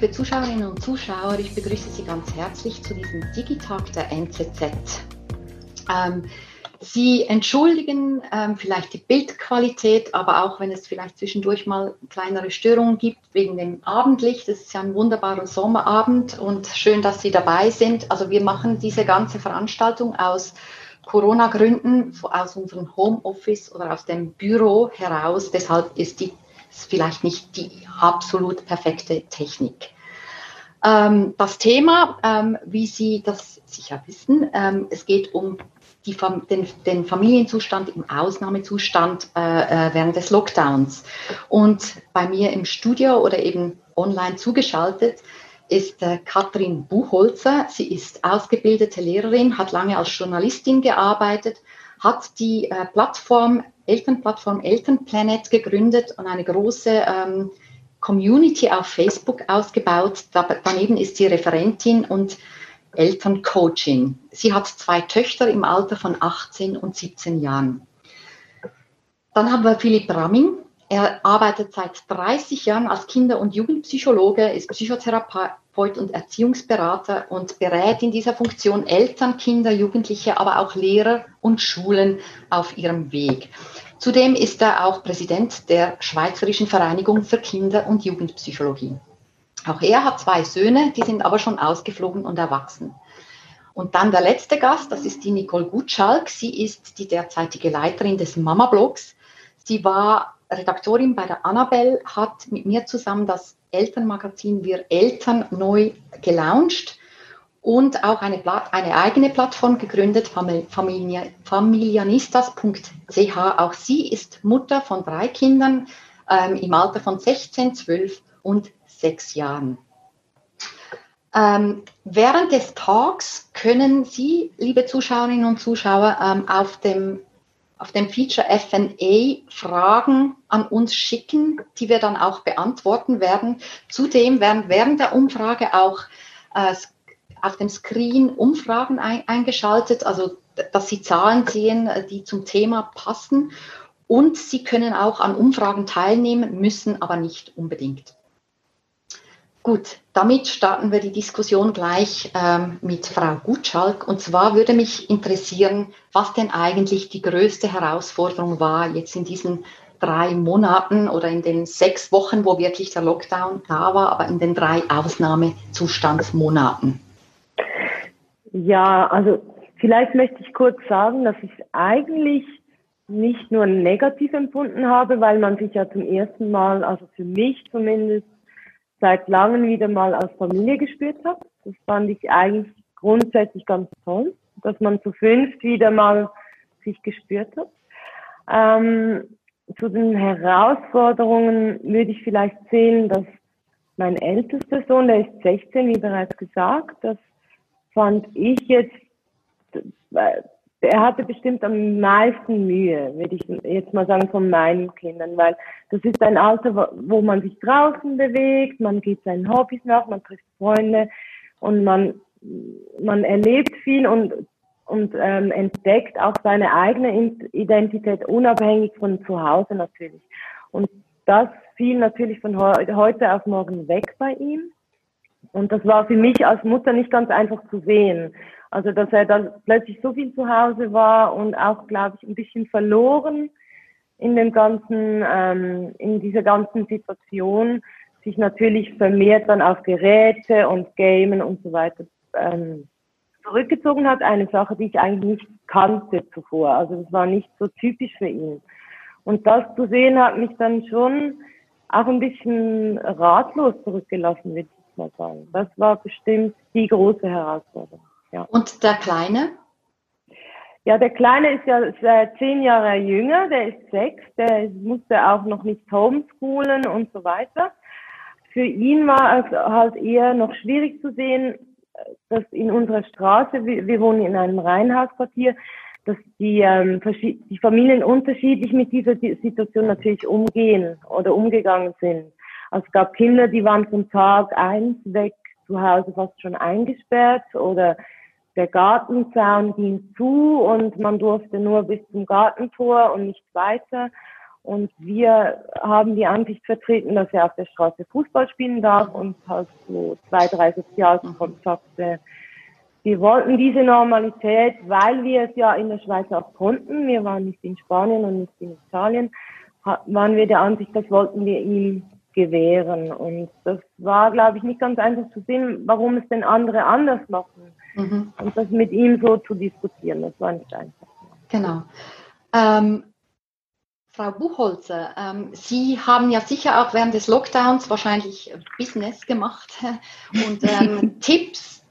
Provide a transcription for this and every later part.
Liebe Zuschauerinnen und Zuschauer, ich begrüße Sie ganz herzlich zu diesem Digitag der NZZ. Ähm, Sie entschuldigen ähm, vielleicht die Bildqualität, aber auch wenn es vielleicht zwischendurch mal kleinere Störungen gibt wegen dem Abendlicht. Es ist ja ein wunderbarer Sommerabend und schön, dass Sie dabei sind. Also wir machen diese ganze Veranstaltung aus Corona-Gründen, aus unserem Homeoffice oder aus dem Büro heraus. Deshalb ist die ist vielleicht nicht die absolut perfekte Technik. Ähm, das Thema, ähm, wie Sie das sicher wissen, ähm, es geht um die, den, den, Familienzustand im Ausnahmezustand äh, äh, während des Lockdowns. Und bei mir im Studio oder eben online zugeschaltet ist äh, Katrin Buchholzer. Sie ist ausgebildete Lehrerin, hat lange als Journalistin gearbeitet, hat die äh, Plattform, Elternplattform Elternplanet gegründet und eine große ähm, Community auf Facebook ausgebaut. Da, daneben ist sie Referentin und Elterncoaching. Sie hat zwei Töchter im Alter von 18 und 17 Jahren. Dann haben wir Philipp Ramming. Er arbeitet seit 30 Jahren als Kinder- und Jugendpsychologe, ist Psychotherapeut und Erziehungsberater und berät in dieser Funktion Eltern, Kinder, Jugendliche, aber auch Lehrer und Schulen auf ihrem Weg. Zudem ist er auch Präsident der Schweizerischen Vereinigung für Kinder- und Jugendpsychologie. Auch er hat zwei Söhne, die sind aber schon ausgeflogen und erwachsen. Und dann der letzte Gast, das ist die Nicole Gutschalk. Sie ist die derzeitige Leiterin des Mama-Blogs. Sie war Redaktorin bei der Annabelle, hat mit mir zusammen das Elternmagazin Wir Eltern neu gelauncht und auch eine, eine eigene Plattform gegründet, Familia, familianistas.ch. Auch sie ist Mutter von drei Kindern ähm, im Alter von 16, 12 und sechs Jahren. Ähm, während des Talks können Sie, liebe Zuschauerinnen und Zuschauer, ähm, auf, dem, auf dem Feature FNA Fragen an uns schicken, die wir dann auch beantworten werden. Zudem werden während der Umfrage auch äh, auf dem Screen Umfragen ein, eingeschaltet, also dass Sie Zahlen sehen, äh, die zum Thema passen. Und Sie können auch an Umfragen teilnehmen, müssen aber nicht unbedingt. Gut, damit starten wir die Diskussion gleich ähm, mit Frau Gutschalk. Und zwar würde mich interessieren, was denn eigentlich die größte Herausforderung war jetzt in diesen drei Monaten oder in den sechs Wochen, wo wirklich der Lockdown da war, aber in den drei Ausnahmezustandsmonaten. Ja, also vielleicht möchte ich kurz sagen, dass ich eigentlich nicht nur negativ empfunden habe, weil man sich ja zum ersten Mal, also für mich zumindest, seit langem wieder mal als Familie gespürt habe. Das fand ich eigentlich grundsätzlich ganz toll, dass man zu fünft wieder mal sich gespürt hat. Ähm, zu den Herausforderungen würde ich vielleicht sehen, dass mein ältester Sohn, der ist 16, wie bereits gesagt, das fand ich jetzt, er hatte bestimmt am meisten Mühe, würde ich jetzt mal sagen, von meinen Kindern, weil das ist ein Alter, wo man sich draußen bewegt, man geht seinen Hobbys nach, man trifft Freunde und man, man erlebt viel und, und ähm, entdeckt auch seine eigene Identität unabhängig von zu Hause natürlich. Und das fiel natürlich von heute auf morgen weg bei ihm. Und das war für mich als Mutter nicht ganz einfach zu sehen. Also, dass er dann plötzlich so viel zu Hause war und auch, glaube ich, ein bisschen verloren in dem ganzen, ähm, in dieser ganzen Situation, sich natürlich vermehrt dann auf Geräte und Gamen und so weiter ähm, zurückgezogen hat. Eine Sache, die ich eigentlich nicht kannte zuvor. Also, das war nicht so typisch für ihn. Und das zu sehen hat mich dann schon auch ein bisschen ratlos zurückgelassen, würde ich mal sagen. Das war bestimmt die große Herausforderung. Ja. Und der Kleine? Ja, der Kleine ist ja zehn Jahre jünger, der ist sechs, der musste auch noch nicht homeschoolen und so weiter. Für ihn war es halt eher noch schwierig zu sehen, dass in unserer Straße, wir, wir wohnen in einem Reihenhausquartier, dass die, ähm, die Familien unterschiedlich mit dieser Situation natürlich umgehen oder umgegangen sind. Also es gab Kinder, die waren von Tag eins weg zu Hause fast schon eingesperrt oder der Gartenzaun ging zu und man durfte nur bis zum Gartentor und nicht weiter. Und wir haben die Ansicht vertreten, dass er auf der Straße Fußball spielen darf und halt so zwei, drei Sozialkontakte. Wir wollten diese Normalität, weil wir es ja in der Schweiz auch konnten. Wir waren nicht in Spanien und nicht in Italien. Waren wir der Ansicht, das wollten wir ihm gewähren. Und das war, glaube ich, nicht ganz einfach zu sehen, warum es denn andere anders machen. Mhm. Und das mit ihm so zu diskutieren, das war nicht einfach. Genau. Ähm, Frau Buchholzer, ähm, Sie haben ja sicher auch während des Lockdowns wahrscheinlich Business gemacht und ähm, Tipps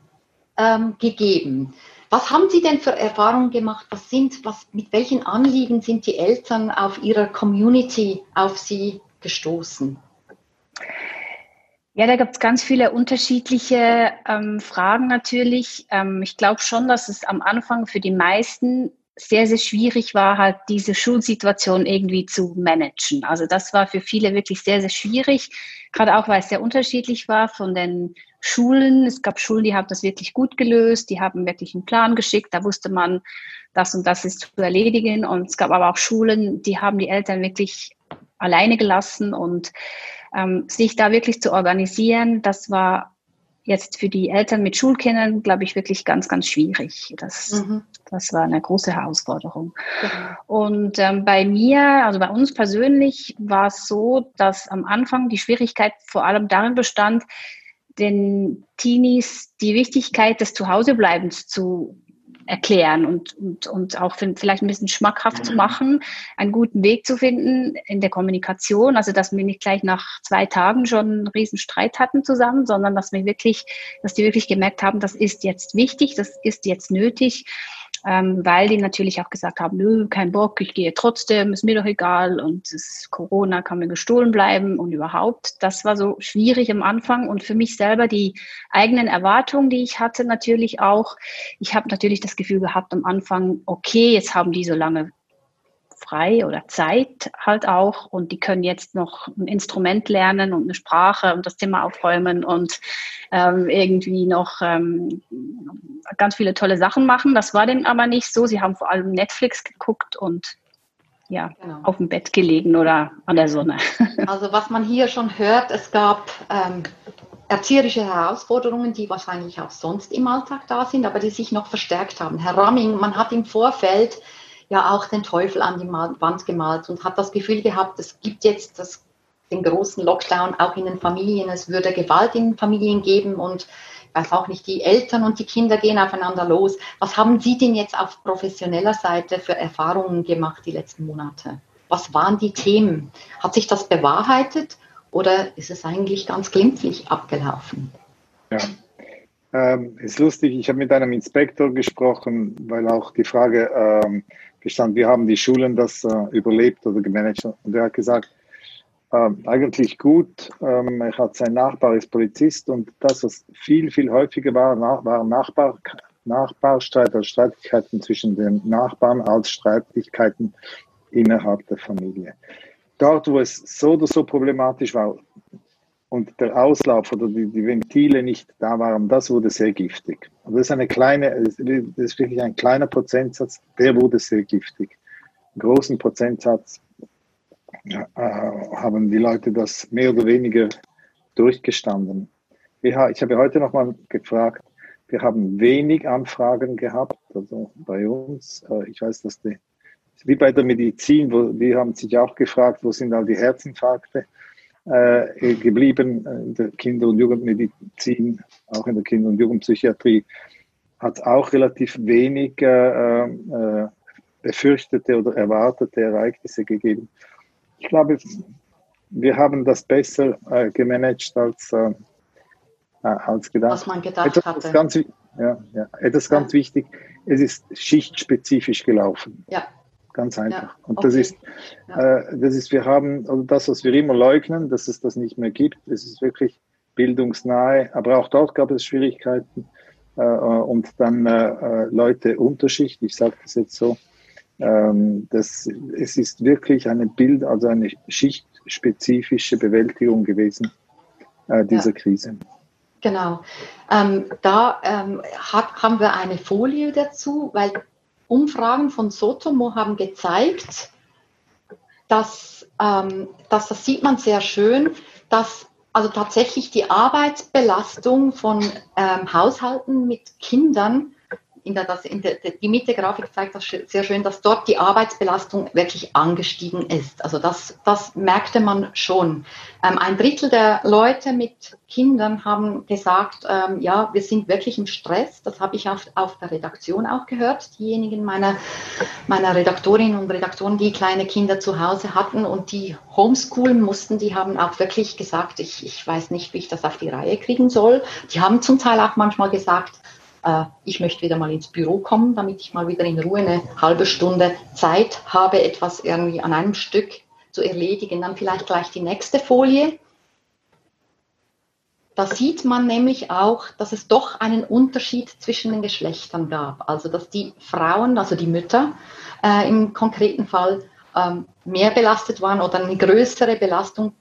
ähm, gegeben. Was haben Sie denn für Erfahrungen gemacht? Was sind, was, mit welchen Anliegen sind die Eltern auf Ihrer Community auf Sie gestoßen? Ja, da gibt es ganz viele unterschiedliche ähm, Fragen natürlich. Ähm, ich glaube schon, dass es am Anfang für die meisten sehr, sehr schwierig war, halt diese Schulsituation irgendwie zu managen. Also das war für viele wirklich sehr, sehr schwierig, gerade auch, weil es sehr unterschiedlich war von den Schulen. Es gab Schulen, die haben das wirklich gut gelöst, die haben wirklich einen Plan geschickt, da wusste man, das und das ist zu erledigen. Und es gab aber auch Schulen, die haben die Eltern wirklich alleine gelassen und ähm, sich da wirklich zu organisieren, das war jetzt für die Eltern mit Schulkindern, glaube ich, wirklich ganz, ganz schwierig. Das, mhm. das war eine große Herausforderung. Mhm. Und ähm, bei mir, also bei uns persönlich, war es so, dass am Anfang die Schwierigkeit vor allem darin bestand, den Teenies die Wichtigkeit des Zuhausebleibens zu erklären und, und, und auch vielleicht ein bisschen schmackhaft zu machen, einen guten Weg zu finden in der Kommunikation. Also, dass wir nicht gleich nach zwei Tagen schon einen riesen Streit hatten zusammen, sondern dass wir wirklich, dass die wirklich gemerkt haben, das ist jetzt wichtig, das ist jetzt nötig ähm, weil die natürlich auch gesagt haben, nö, kein Bock, ich gehe trotzdem, ist mir doch egal und Corona, kann mir gestohlen bleiben und überhaupt. Das war so schwierig am Anfang und für mich selber die eigenen Erwartungen, die ich hatte, natürlich auch. Ich habe natürlich das Gefühl gehabt am Anfang, okay, jetzt haben die so lange frei oder Zeit halt auch und die können jetzt noch ein Instrument lernen und eine Sprache und das Thema aufräumen und ähm, irgendwie noch ähm, ganz viele tolle Sachen machen. Das war denen aber nicht so. Sie haben vor allem Netflix geguckt und ja, genau. auf dem Bett gelegen oder an der Sonne. Also was man hier schon hört, es gab ähm, erzieherische Herausforderungen, die wahrscheinlich auch sonst im Alltag da sind, aber die sich noch verstärkt haben. Herr Ramming, man hat im Vorfeld ja auch den Teufel an die Wand gemalt und hat das Gefühl gehabt, es gibt jetzt das, den großen Lockdown auch in den Familien, es würde Gewalt in Familien geben und ich weiß auch nicht, die Eltern und die Kinder gehen aufeinander los. Was haben Sie denn jetzt auf professioneller Seite für Erfahrungen gemacht die letzten Monate? Was waren die Themen? Hat sich das bewahrheitet oder ist es eigentlich ganz glimpflich abgelaufen? Ja, ähm, ist lustig, ich habe mit einem Inspektor gesprochen, weil auch die Frage ähm, bestand, wie haben die Schulen das äh, überlebt oder gemanagt. Und er hat gesagt, ähm, eigentlich gut. Ähm, er hat sein Nachbar ist Polizist und das, was viel, viel häufiger war, nach, waren Nachbar, Nachbarstreit oder Streitigkeiten zwischen den Nachbarn als Streitigkeiten innerhalb der Familie. Dort, wo es so oder so problematisch war, und der Auslauf oder die, die, Ventile nicht da waren, das wurde sehr giftig. Und das ist eine kleine, das ist wirklich ein kleiner Prozentsatz, der wurde sehr giftig. Einen großen Prozentsatz äh, haben die Leute das mehr oder weniger durchgestanden. ich habe heute nochmal gefragt, wir haben wenig Anfragen gehabt, also bei uns. Äh, ich weiß, dass die, wie bei der Medizin, wo, die haben sich auch gefragt, wo sind all die Herzinfarkte? Äh, geblieben in der Kinder- und Jugendmedizin, auch in der Kinder- und Jugendpsychiatrie, hat auch relativ wenig äh, äh, befürchtete oder erwartete Ereignisse gegeben. Ich glaube, wir haben das besser äh, gemanagt als, äh, äh, als gedacht. Was man gedacht etwas hatte. Ganz, ja, ja, etwas ja. ganz wichtig, es ist schichtspezifisch gelaufen. Ja. Ganz einfach. Ja, und das ist, ja. äh, das ist, wir haben, also das, was wir immer leugnen, dass es das nicht mehr gibt, es ist wirklich bildungsnahe, aber auch dort gab es Schwierigkeiten äh, und dann äh, äh Leute Unterschicht, ich sage das jetzt so, ähm, das, es ist wirklich eine Bild, also eine schichtspezifische Bewältigung gewesen äh, dieser ja. Krise. Genau. Ähm, da ähm, hat, haben wir eine Folie dazu, weil Umfragen von Sotomo haben gezeigt, dass, ähm, dass das sieht man sehr schön, dass also tatsächlich die Arbeitsbelastung von ähm, Haushalten mit Kindern in der, das, in der, die Mitte-Grafik zeigt das sehr schön, dass dort die Arbeitsbelastung wirklich angestiegen ist. Also das, das merkte man schon. Ähm, ein Drittel der Leute mit Kindern haben gesagt, ähm, ja, wir sind wirklich im Stress. Das habe ich auf, auf der Redaktion auch gehört. Diejenigen meiner, meiner Redaktorinnen und Redaktoren, die kleine Kinder zu Hause hatten und die homeschoolen mussten, die haben auch wirklich gesagt, ich, ich weiß nicht, wie ich das auf die Reihe kriegen soll. Die haben zum Teil auch manchmal gesagt, äh, ich möchte wieder mal ins Büro kommen, damit ich mal wieder in Ruhe eine halbe Stunde Zeit habe, etwas irgendwie an einem Stück zu erledigen. Dann vielleicht gleich die nächste Folie. Da sieht man nämlich auch, dass es doch einen Unterschied zwischen den Geschlechtern gab. Also dass die Frauen, also die Mütter äh, im konkreten Fall ähm, mehr belastet waren oder eine größere Belastung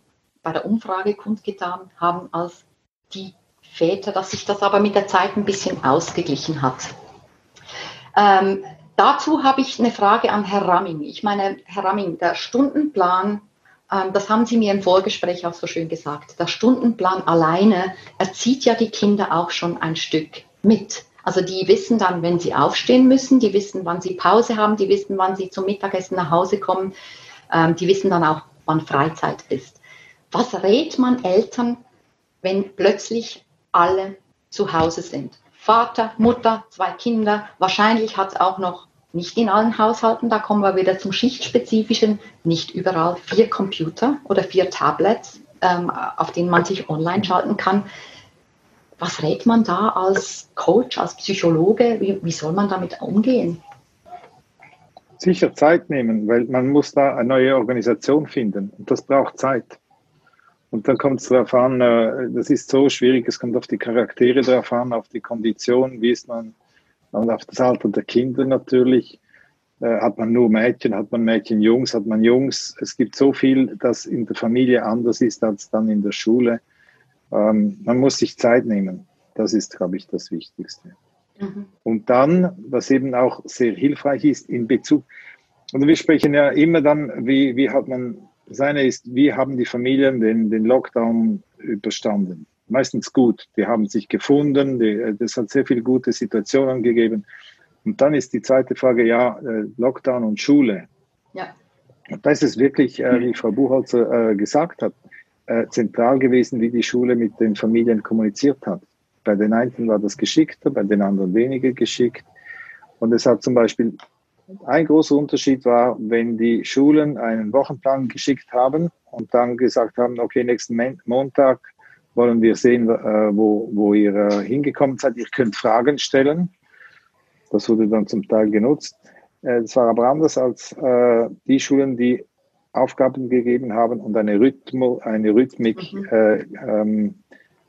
bei der Umfrage kundgetan haben als die Väter, dass sich das aber mit der Zeit ein bisschen ausgeglichen hat. Ähm, dazu habe ich eine Frage an Herr Ramming. Ich meine, Herr Ramming, der Stundenplan, ähm, das haben Sie mir im Vorgespräch auch so schön gesagt, der Stundenplan alleine erzieht ja die Kinder auch schon ein Stück mit. Also die wissen dann, wenn sie aufstehen müssen, die wissen, wann sie Pause haben, die wissen, wann sie zum Mittagessen nach Hause kommen, ähm, die wissen dann auch, wann Freizeit ist. Was rät man Eltern, wenn plötzlich alle zu Hause sind. Vater, Mutter, zwei Kinder. Wahrscheinlich hat es auch noch nicht in allen Haushalten, da kommen wir wieder zum Schichtspezifischen, nicht überall vier Computer oder vier Tablets, ähm, auf denen man sich online schalten kann. Was rät man da als Coach, als Psychologe? Wie, wie soll man damit umgehen? Sicher Zeit nehmen, weil man muss da eine neue Organisation finden und das braucht Zeit. Und dann kommt es darauf an, äh, das ist so schwierig, es kommt auf die Charaktere drauf an, auf die Kondition, wie ist man, und auf das Alter der Kinder natürlich. Äh, hat man nur Mädchen, hat man Mädchen, Jungs, hat man Jungs. Es gibt so viel, das in der Familie anders ist als dann in der Schule. Ähm, man muss sich Zeit nehmen. Das ist, glaube ich, das Wichtigste. Mhm. Und dann, was eben auch sehr hilfreich ist in Bezug, und wir sprechen ja immer dann, wie, wie hat man das eine ist, wie haben die Familien den, den Lockdown überstanden? Meistens gut. Die haben sich gefunden, die, das hat sehr viele gute Situationen gegeben. Und dann ist die zweite Frage, ja, äh, Lockdown und Schule. Ja. Und da ist es wirklich, äh, wie Frau Buchholzer äh, gesagt hat, zentral gewesen, wie die Schule mit den Familien kommuniziert hat. Bei den einen war das geschickter, bei den anderen weniger geschickt. Und es hat zum Beispiel ein großer Unterschied war, wenn die Schulen einen Wochenplan geschickt haben und dann gesagt haben, okay, nächsten Montag wollen wir sehen, äh, wo, wo ihr äh, hingekommen seid. Ihr könnt Fragen stellen. Das wurde dann zum Teil genutzt. Äh, das war aber anders als die Schulen, die Aufgaben gegeben haben und eine, Rhythmo, eine Rhythmik mhm. ähm,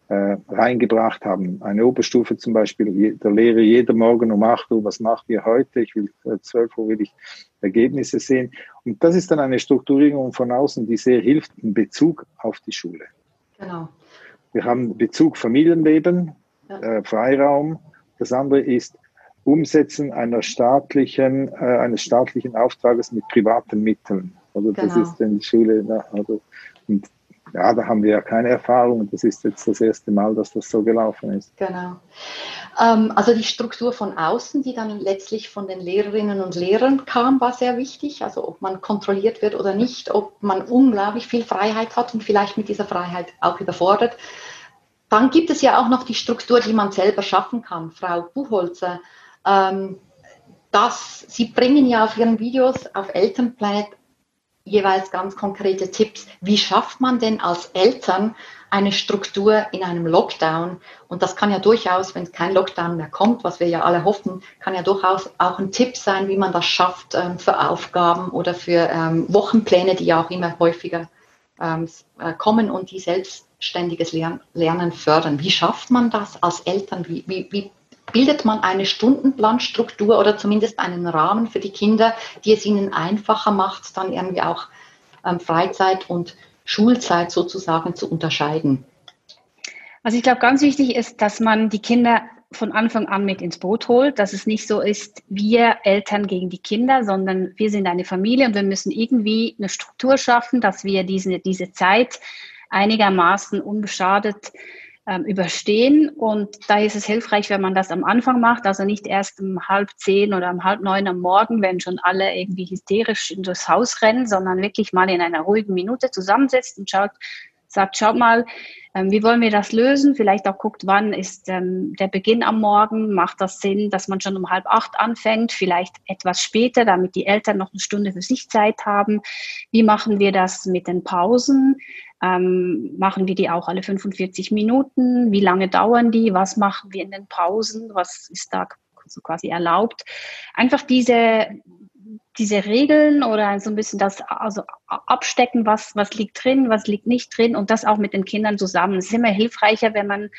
äh, reingebracht haben. Eine Oberstufe zum Beispiel, der Lehrer jeder Morgen um 8 Uhr, was macht ihr heute? Ich will äh, 12 Uhr will ich Ergebnisse sehen. Und das ist dann eine Strukturierung von außen, die sehr hilft in Bezug auf die Schule. Genau. Wir haben Bezug Familienleben, ja. äh, Freiraum. Das andere ist Umsetzen einer staatlichen, äh, eines staatlichen Auftrages mit privaten Mitteln. Also das genau. ist in die Schule. Also, und ja, da haben wir ja keine Erfahrung das ist jetzt das erste Mal, dass das so gelaufen ist. Genau. Ähm, also die Struktur von außen, die dann letztlich von den Lehrerinnen und Lehrern kam, war sehr wichtig. Also ob man kontrolliert wird oder nicht, ob man unglaublich viel Freiheit hat und vielleicht mit dieser Freiheit auch überfordert. Dann gibt es ja auch noch die Struktur, die man selber schaffen kann. Frau Buchholzer, ähm, das, Sie bringen ja auf Ihren Videos auf Elternplanet jeweils ganz konkrete Tipps. Wie schafft man denn als Eltern eine Struktur in einem Lockdown? Und das kann ja durchaus, wenn kein Lockdown mehr kommt, was wir ja alle hoffen, kann ja durchaus auch ein Tipp sein, wie man das schafft ähm, für Aufgaben oder für ähm, Wochenpläne, die ja auch immer häufiger ähm, äh, kommen und die selbstständiges Lernen fördern. Wie schafft man das als Eltern? Wie, wie, wie bildet man eine Stundenplanstruktur oder zumindest einen Rahmen für die Kinder, die es ihnen einfacher macht, dann irgendwie auch ähm, Freizeit und Schulzeit sozusagen zu unterscheiden? Also ich glaube, ganz wichtig ist, dass man die Kinder von Anfang an mit ins Boot holt, dass es nicht so ist, wir Eltern gegen die Kinder, sondern wir sind eine Familie und wir müssen irgendwie eine Struktur schaffen, dass wir diese, diese Zeit einigermaßen unbeschadet ähm, überstehen. Und da ist es hilfreich, wenn man das am Anfang macht, also nicht erst um halb zehn oder um halb neun am Morgen, wenn schon alle irgendwie hysterisch in das Haus rennen, sondern wirklich mal in einer ruhigen Minute zusammensetzt und schaut, sagt, schaut mal, ähm, wie wollen wir das lösen? Vielleicht auch guckt, wann ist ähm, der Beginn am Morgen? Macht das Sinn, dass man schon um halb acht anfängt? Vielleicht etwas später, damit die Eltern noch eine Stunde für sich Zeit haben. Wie machen wir das mit den Pausen? Ähm, machen wir die auch alle 45 Minuten? Wie lange dauern die? Was machen wir in den Pausen? Was ist da so quasi erlaubt? Einfach diese, diese Regeln oder so ein bisschen das also abstecken, was, was liegt drin, was liegt nicht drin und das auch mit den Kindern zusammen. Es ist immer hilfreicher, wenn man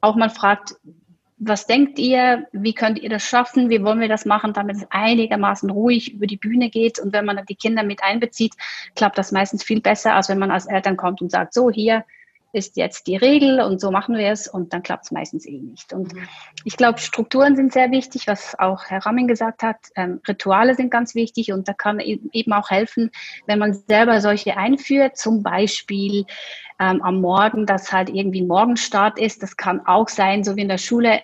auch mal fragt, was denkt ihr, wie könnt ihr das schaffen, wie wollen wir das machen, damit es einigermaßen ruhig über die Bühne geht? Und wenn man die Kinder mit einbezieht, klappt das meistens viel besser, als wenn man als Eltern kommt und sagt, so hier, ist jetzt die Regel und so machen wir es und dann klappt es meistens eh nicht. Und mhm. ich glaube, Strukturen sind sehr wichtig, was auch Herr Ramming gesagt hat. Ähm, Rituale sind ganz wichtig und da kann e-, eben auch helfen, wenn man selber solche einführt, zum Beispiel ähm, am Morgen, dass halt irgendwie Morgenstart ist. Das kann auch sein, so wie in der Schule,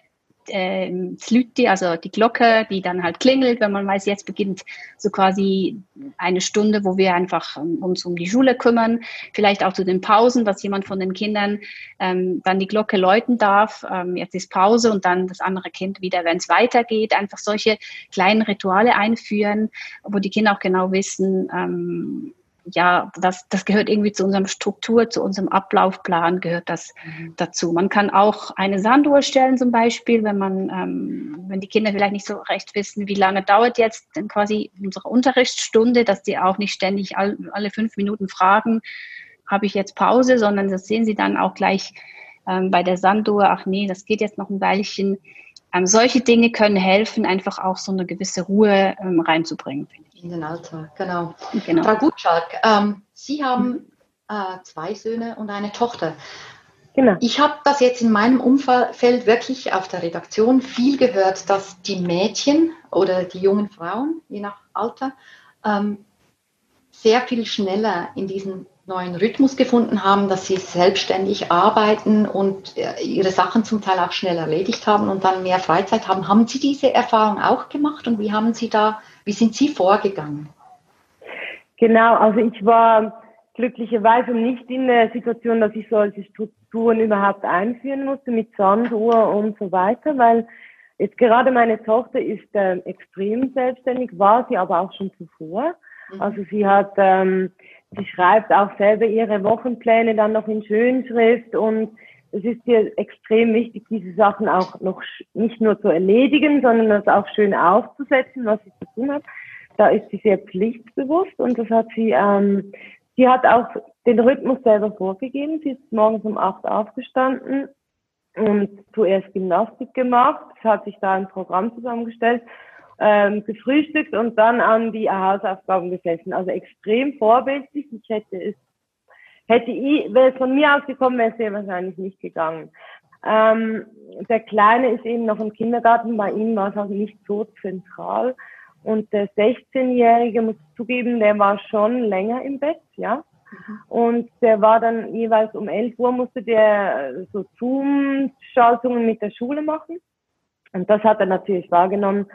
äh, Slüti, also die Glocke, die dann halt klingelt, wenn man weiß, jetzt beginnt so quasi eine Stunde, wo wir einfach um, uns um die Schule kümmern. Vielleicht auch zu den Pausen, dass jemand von den Kindern ähm, dann die Glocke läuten darf. Ähm, jetzt ist Pause und dann das andere Kind wieder, wenn es weitergeht. Einfach solche kleinen Rituale einführen, wo die Kinder auch genau wissen, ähm, ja, das, das gehört irgendwie zu unserem Struktur, zu unserem Ablaufplan gehört das mhm. dazu. Man kann auch eine Sanduhr stellen zum Beispiel, wenn man, ähm, wenn die Kinder vielleicht nicht so recht wissen, wie lange dauert jetzt denn quasi unsere Unterrichtsstunde, dass die auch nicht ständig all, alle fünf Minuten fragen, habe ich jetzt Pause, sondern das sehen sie dann auch gleich ähm, bei der Sanduhr, ach nee, das geht jetzt noch ein Weilchen. Ähm, solche Dinge können helfen, einfach auch so eine gewisse Ruhe ähm, reinzubringen, in den Alltag, genau. genau. Frau Gutschalk, ähm, Sie haben äh, zwei Söhne und eine Tochter. Genau. Ich habe das jetzt in meinem Umfeld wirklich auf der Redaktion viel gehört, dass die Mädchen oder die jungen Frauen, je nach Alter, ähm, sehr viel schneller in diesen neuen Rhythmus gefunden haben, dass sie selbstständig arbeiten und äh, ihre Sachen zum Teil auch schnell erledigt haben und dann mehr Freizeit haben. Haben Sie diese Erfahrung auch gemacht und wie haben Sie da wie sind Sie vorgegangen? Genau, also ich war glücklicherweise nicht in der Situation, dass ich solche Strukturen überhaupt einführen musste mit Sanduhr und so weiter, weil jetzt gerade meine Tochter ist äh, extrem selbstständig, war sie aber auch schon zuvor. Mhm. Also sie hat, ähm, sie schreibt auch selber ihre Wochenpläne dann noch in Schönschrift und es ist ihr extrem wichtig, diese Sachen auch noch nicht nur zu erledigen, sondern das auch schön aufzusetzen, was sie zu tun hat. Da ist sie sehr pflichtbewusst und das hat sie, ähm, sie hat auch den Rhythmus selber vorgegeben. Sie ist morgens um acht aufgestanden und zuerst Gymnastik gemacht. Hat sich da ein Programm zusammengestellt, ähm, gefrühstückt und dann an die Hausaufgaben gesessen. Also extrem vorbildlich. Ich hätte es Hätte ich, wäre es von mir aus gekommen, wäre es sehr wahrscheinlich nicht gegangen. Ähm, der Kleine ist eben noch im Kindergarten, bei ihm war es auch nicht so zentral. Und der 16-Jährige, muss ich zugeben, der war schon länger im Bett, ja. Und der war dann jeweils um 11 Uhr, musste der so Zoom-Schaltungen mit der Schule machen. Und das hat er natürlich wahrgenommen.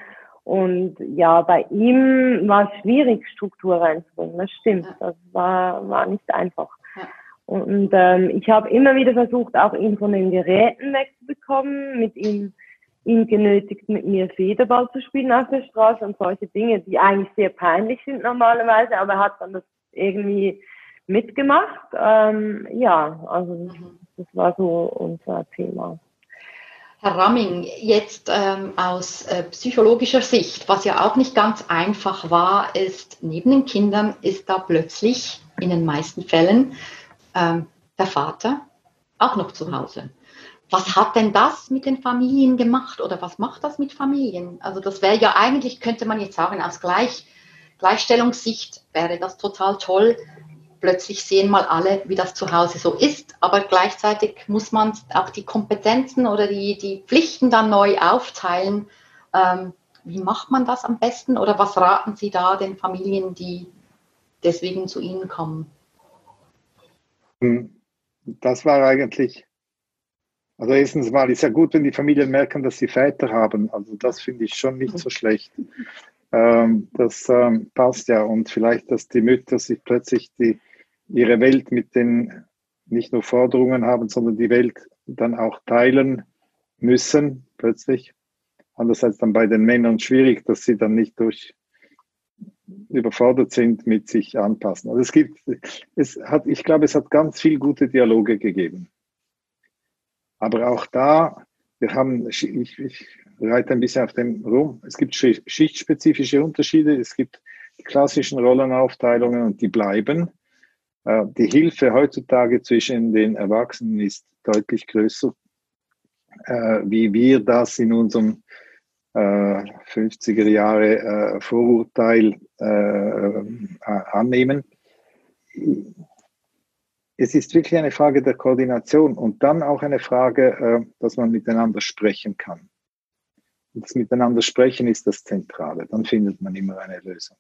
Und ja, bei ihm war es schwierig, Struktur reinzubringen. Das stimmt. Das war, war nicht einfach. Und ähm, ich habe immer wieder versucht, auch ihn von den Geräten wegzubekommen, mit ihm ihn genötigt, mit mir Federball zu spielen auf der Straße und solche Dinge, die eigentlich sehr peinlich sind normalerweise, aber er hat dann das irgendwie mitgemacht. Ähm, ja, also mhm. das war so unser Thema. Herr Ramming, jetzt ähm, aus äh, psychologischer Sicht, was ja auch nicht ganz einfach war, ist, neben den Kindern ist da plötzlich in den meisten Fällen ähm, der Vater auch noch zu Hause. Was hat denn das mit den Familien gemacht oder was macht das mit Familien? Also das wäre ja eigentlich, könnte man jetzt sagen, aus Gleich, Gleichstellungssicht wäre das total toll, plötzlich sehen mal alle, wie das zu Hause so ist, aber gleichzeitig muss man auch die Kompetenzen oder die, die Pflichten dann neu aufteilen. Ähm, wie macht man das am besten oder was raten Sie da den Familien, die deswegen zu Ihnen kommen? Hm, das war eigentlich, also erstens mal ist ja gut, wenn die Familien merken, dass sie Väter haben. Also das finde ich schon nicht so schlecht. Ähm, das ähm, passt ja und vielleicht, dass die Mütter sich plötzlich die, ihre Welt mit den nicht nur Forderungen haben, sondern die Welt dann auch teilen müssen plötzlich. Andererseits dann bei den Männern schwierig, dass sie dann nicht durch überfordert sind mit sich anpassen. Also es gibt, es hat, ich glaube, es hat ganz viel gute Dialoge gegeben. Aber auch da, wir haben, ich, ich reite ein bisschen auf dem rum, es gibt schichtspezifische Unterschiede, es gibt die klassischen Rollenaufteilungen und die bleiben. Äh, die Hilfe heutzutage zwischen den Erwachsenen ist deutlich größer, äh, wie wir das in unserem 50er äh, Jahre Vorurteil annehmen. Es ist wirklich eine Frage der Koordination und dann auch eine Frage, dass man miteinander sprechen kann. Das Miteinander sprechen ist das Zentrale. Dann findet man immer eine Lösung.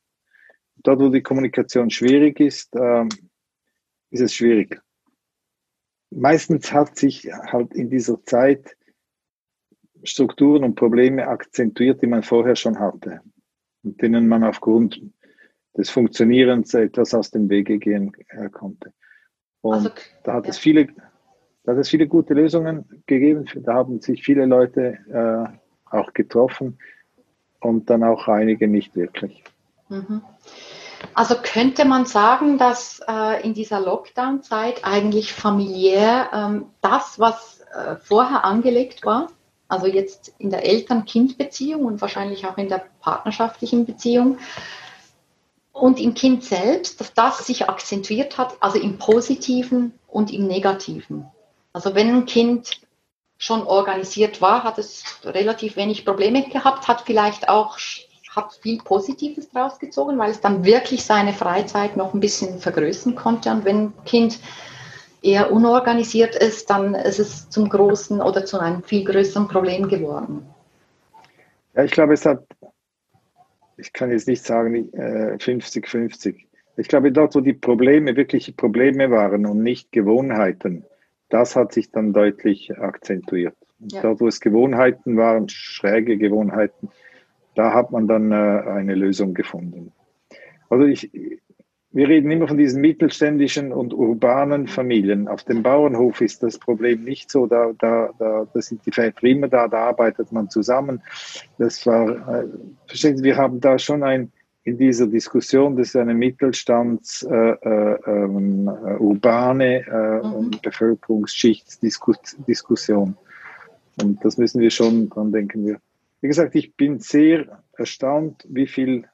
Dort, wo die Kommunikation schwierig ist, ist es schwierig. Meistens hat sich halt in dieser Zeit Strukturen und Probleme akzentuiert, die man vorher schon hatte und denen man aufgrund des Funktionierens etwas aus dem Wege gehen äh, konnte. Und also, da hat ja. es viele, da hat es viele gute Lösungen gegeben. Da haben sich viele Leute äh, auch getroffen und dann auch einige nicht wirklich. Mhm. Also könnte man sagen, dass äh, in dieser Lockdown-Zeit eigentlich familiär ähm, das, was äh, vorher angelegt war, also jetzt in der Eltern-Kind-Beziehung und wahrscheinlich auch in der partnerschaftlichen Beziehung und im Kind selbst, dass das sich akzentuiert hat, also im Positiven und im Negativen. Also wenn ein Kind schon organisiert war, hat es relativ wenig Probleme gehabt, hat vielleicht auch hat viel Positives draus gezogen, weil es dann wirklich seine Freizeit noch ein bisschen vergrößern konnte. Und wenn ein Kind eher unorganisiert ist, dann ist es zum großen oder zu einem viel größeren Problem geworden. Ja, ich glaube, es hat, ich kann jetzt nicht sagen 50-50. Äh, ich glaube, dort, wo die Probleme wirkliche Probleme waren und nicht Gewohnheiten, das hat sich dann deutlich akzentuiert. Ja. Dort, wo es Gewohnheiten waren, schräge Gewohnheiten, da hat man dann äh, eine Lösung gefunden. Also ich, wir reden immer von diesen mittelständischen und urbanen Familien. Auf dem Bauernhof ist das Problem nicht so. Da, da, da, da sind die Väter immer da, da arbeitet man zusammen. Das war, äh, verstehen Sie, wir haben da schon ein, in dieser Diskussion, das ist eine Mittelstands, äh, äh, ähm, äh, urbane äh, mhm. Bevölkerungsschichtsdiskussion. Und das müssen wir schon dran denken. Wir wie gesagt, ich bin sehr erstaunt, wie viel,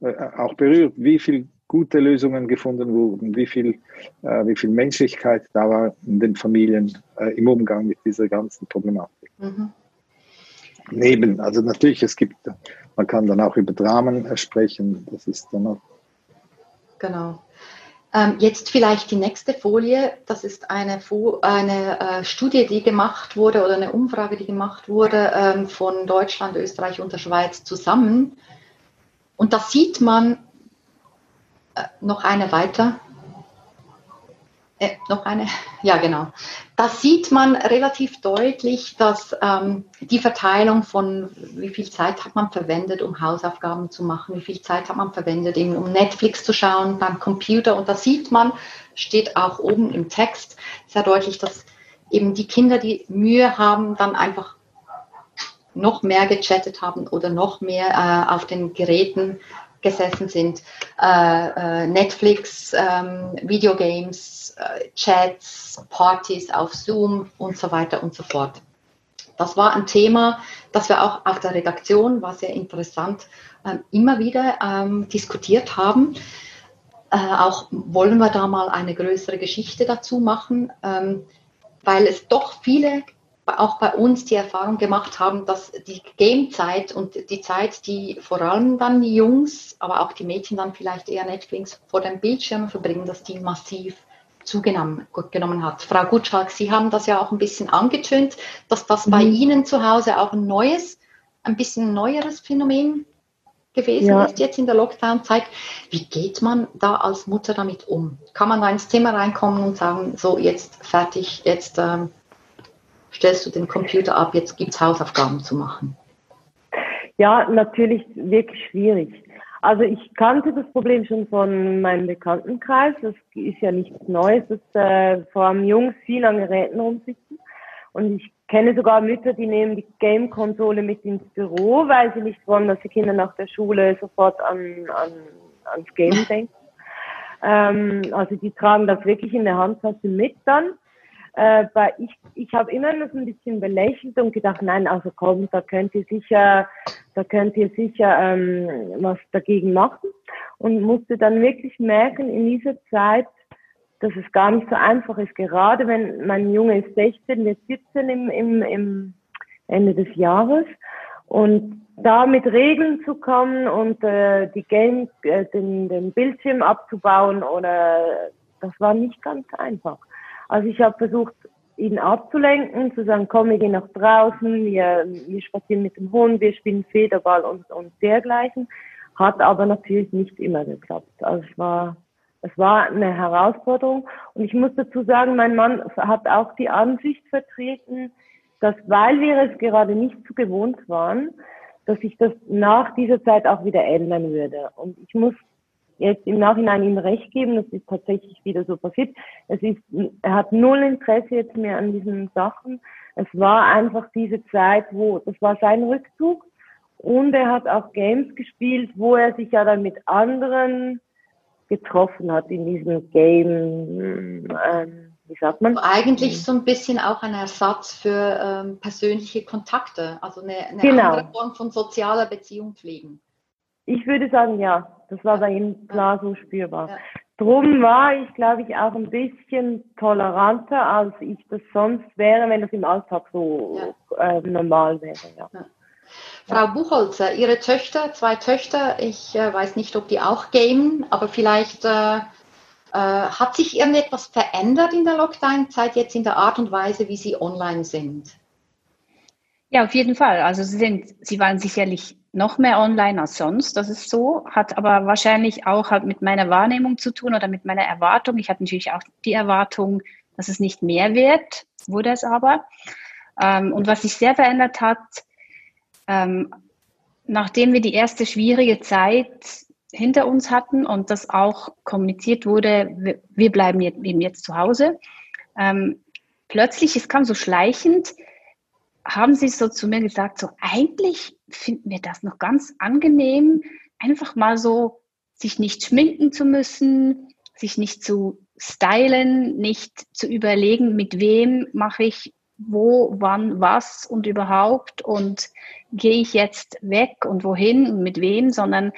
äh, auch berührt, wie viel gute Lösungen gefunden wurden, wie viel, äh, wie viel Menschlichkeit da war in den Familien äh, im Umgang mit dieser ganzen Problematik. Mhm. Neben, also natürlich, es gibt, man kann dann auch über Dramen äh, sprechen, das ist dann auch. Genau. Ähm, jetzt vielleicht die nächste Folie. Das ist eine, eine äh, Studie, die gemacht wurde oder eine Umfrage, die gemacht wurde ähm, von Deutschland, Österreich und der Schweiz zusammen. Und da sieht man äh, noch eine weiter. Äh, noch eine, ja genau. Da sieht man relativ deutlich, dass ähm, die Verteilung von wie viel Zeit hat man verwendet, um Hausaufgaben zu machen, wie viel Zeit hat man verwendet, eben, um Netflix zu schauen beim Computer. Und da sieht man, steht auch oben im Text sehr deutlich, dass eben die Kinder, die Mühe haben, dann einfach noch mehr gechattet haben oder noch mehr äh, auf den Geräten gesessen sind. Äh, äh, Netflix, ähm, Videogames, äh, Chats, Partys auf Zoom und so weiter und so fort. Das war ein Thema, das wir auch auf der Redaktion, war sehr interessant, ähm, immer wieder ähm, diskutiert haben. Äh, auch wollen wir da mal eine größere Geschichte dazu machen, ähm, weil es doch viele auch bei uns die Erfahrung gemacht haben, dass die Gamezeit und die Zeit, die vor allem dann die Jungs, aber auch die Mädchen dann vielleicht eher Netflix vor dem Bildschirm verbringen, dass die massiv zugenommen genommen hat. Frau Gutschalk, Sie haben das ja auch ein bisschen angetönt, dass das mhm. bei Ihnen zu Hause auch ein neues, ein bisschen neueres Phänomen gewesen ja. ist jetzt in der Lockdown-Zeit. Wie geht man da als Mutter damit um? Kann man da ins Zimmer reinkommen und sagen, so jetzt fertig, jetzt ähm, stellst du den Computer ab, jetzt gibt es Hausaufgaben zu machen? Ja, natürlich wirklich schwierig. Also ich kannte das Problem schon von meinem Bekanntenkreis. Das ist ja nichts Neues, dass äh, vor allem Jungs viel an Geräten rumsitzen. Und ich kenne sogar Mütter, die nehmen die Game-Konsole mit ins Büro, weil sie nicht wollen, dass die Kinder nach der Schule sofort an, an, ans Game denken. Ähm, also die tragen das wirklich in der Handtasche mit dann. Äh, ich, ich habe immer noch ein bisschen belächelt und gedacht, nein, also komm, da könnt ihr sicher, da könnt ihr sicher ähm, was dagegen machen. Und musste dann wirklich merken, in dieser Zeit, dass es gar nicht so einfach ist. Gerade wenn mein Junge ist 16, wird 17 im, im, im Ende des Jahres. Und da mit Regeln zu kommen und äh, die Game, äh, den, den Bildschirm abzubauen oder das war nicht ganz einfach. Also ich habe versucht, ihn abzulenken, zu sagen, komm, wir gehen nach draußen, wir, wir spazieren mit dem Hund, wir spielen Federball und, und dergleichen. Hat aber natürlich nicht immer geklappt. Also es war es war eine Herausforderung. Und ich muss dazu sagen, mein Mann hat auch die Ansicht vertreten, dass weil wir es gerade nicht so gewohnt waren, dass sich das nach dieser Zeit auch wieder ändern würde. Und ich muss jetzt im Nachhinein ihm recht geben, das ist tatsächlich wieder so passiert. Es ist, er hat null Interesse jetzt mehr an diesen Sachen. Es war einfach diese Zeit, wo, das war sein Rückzug. Und er hat auch Games gespielt, wo er sich ja dann mit anderen getroffen hat in diesem Game. Ähm, wie sagt man? Eigentlich so ein bisschen auch ein Ersatz für ähm, persönliche Kontakte, also eine, eine genau. andere Form von sozialer Beziehung pflegen. Ich würde sagen, ja, das war bei ihm klar so spürbar. Ja. Drum war ich, glaube ich, auch ein bisschen toleranter, als ich das sonst wäre, wenn das im Alltag so ja. äh, normal wäre. Ja. Frau Buchholzer, Ihre Töchter, zwei Töchter, ich äh, weiß nicht, ob die auch gamen, aber vielleicht äh, äh, hat sich irgendetwas verändert in der Lockdown-Zeit jetzt in der Art und Weise, wie Sie online sind? Ja, auf jeden Fall. Also sie, sind, sie waren sicherlich noch mehr online als sonst, das ist so, hat aber wahrscheinlich auch halt mit meiner Wahrnehmung zu tun oder mit meiner Erwartung. Ich hatte natürlich auch die Erwartung, dass es nicht mehr wird, wurde es aber. Ähm, und was sich sehr verändert hat, ähm, nachdem wir die erste schwierige Zeit hinter uns hatten und das auch kommuniziert wurde, wir, bleiben eben jetzt zu Hause, ähm, plötzlich, es kam so schleichend, haben sie so zu mir gesagt, so eigentlich finden wir das noch ganz angenehm, einfach mal so sich nicht schminken zu müssen, sich nicht zu stylen, nicht zu überlegen, mit wem mache ich wo, wann, was und überhaupt und gehe ich jetzt weg und wohin und mit wem, sondern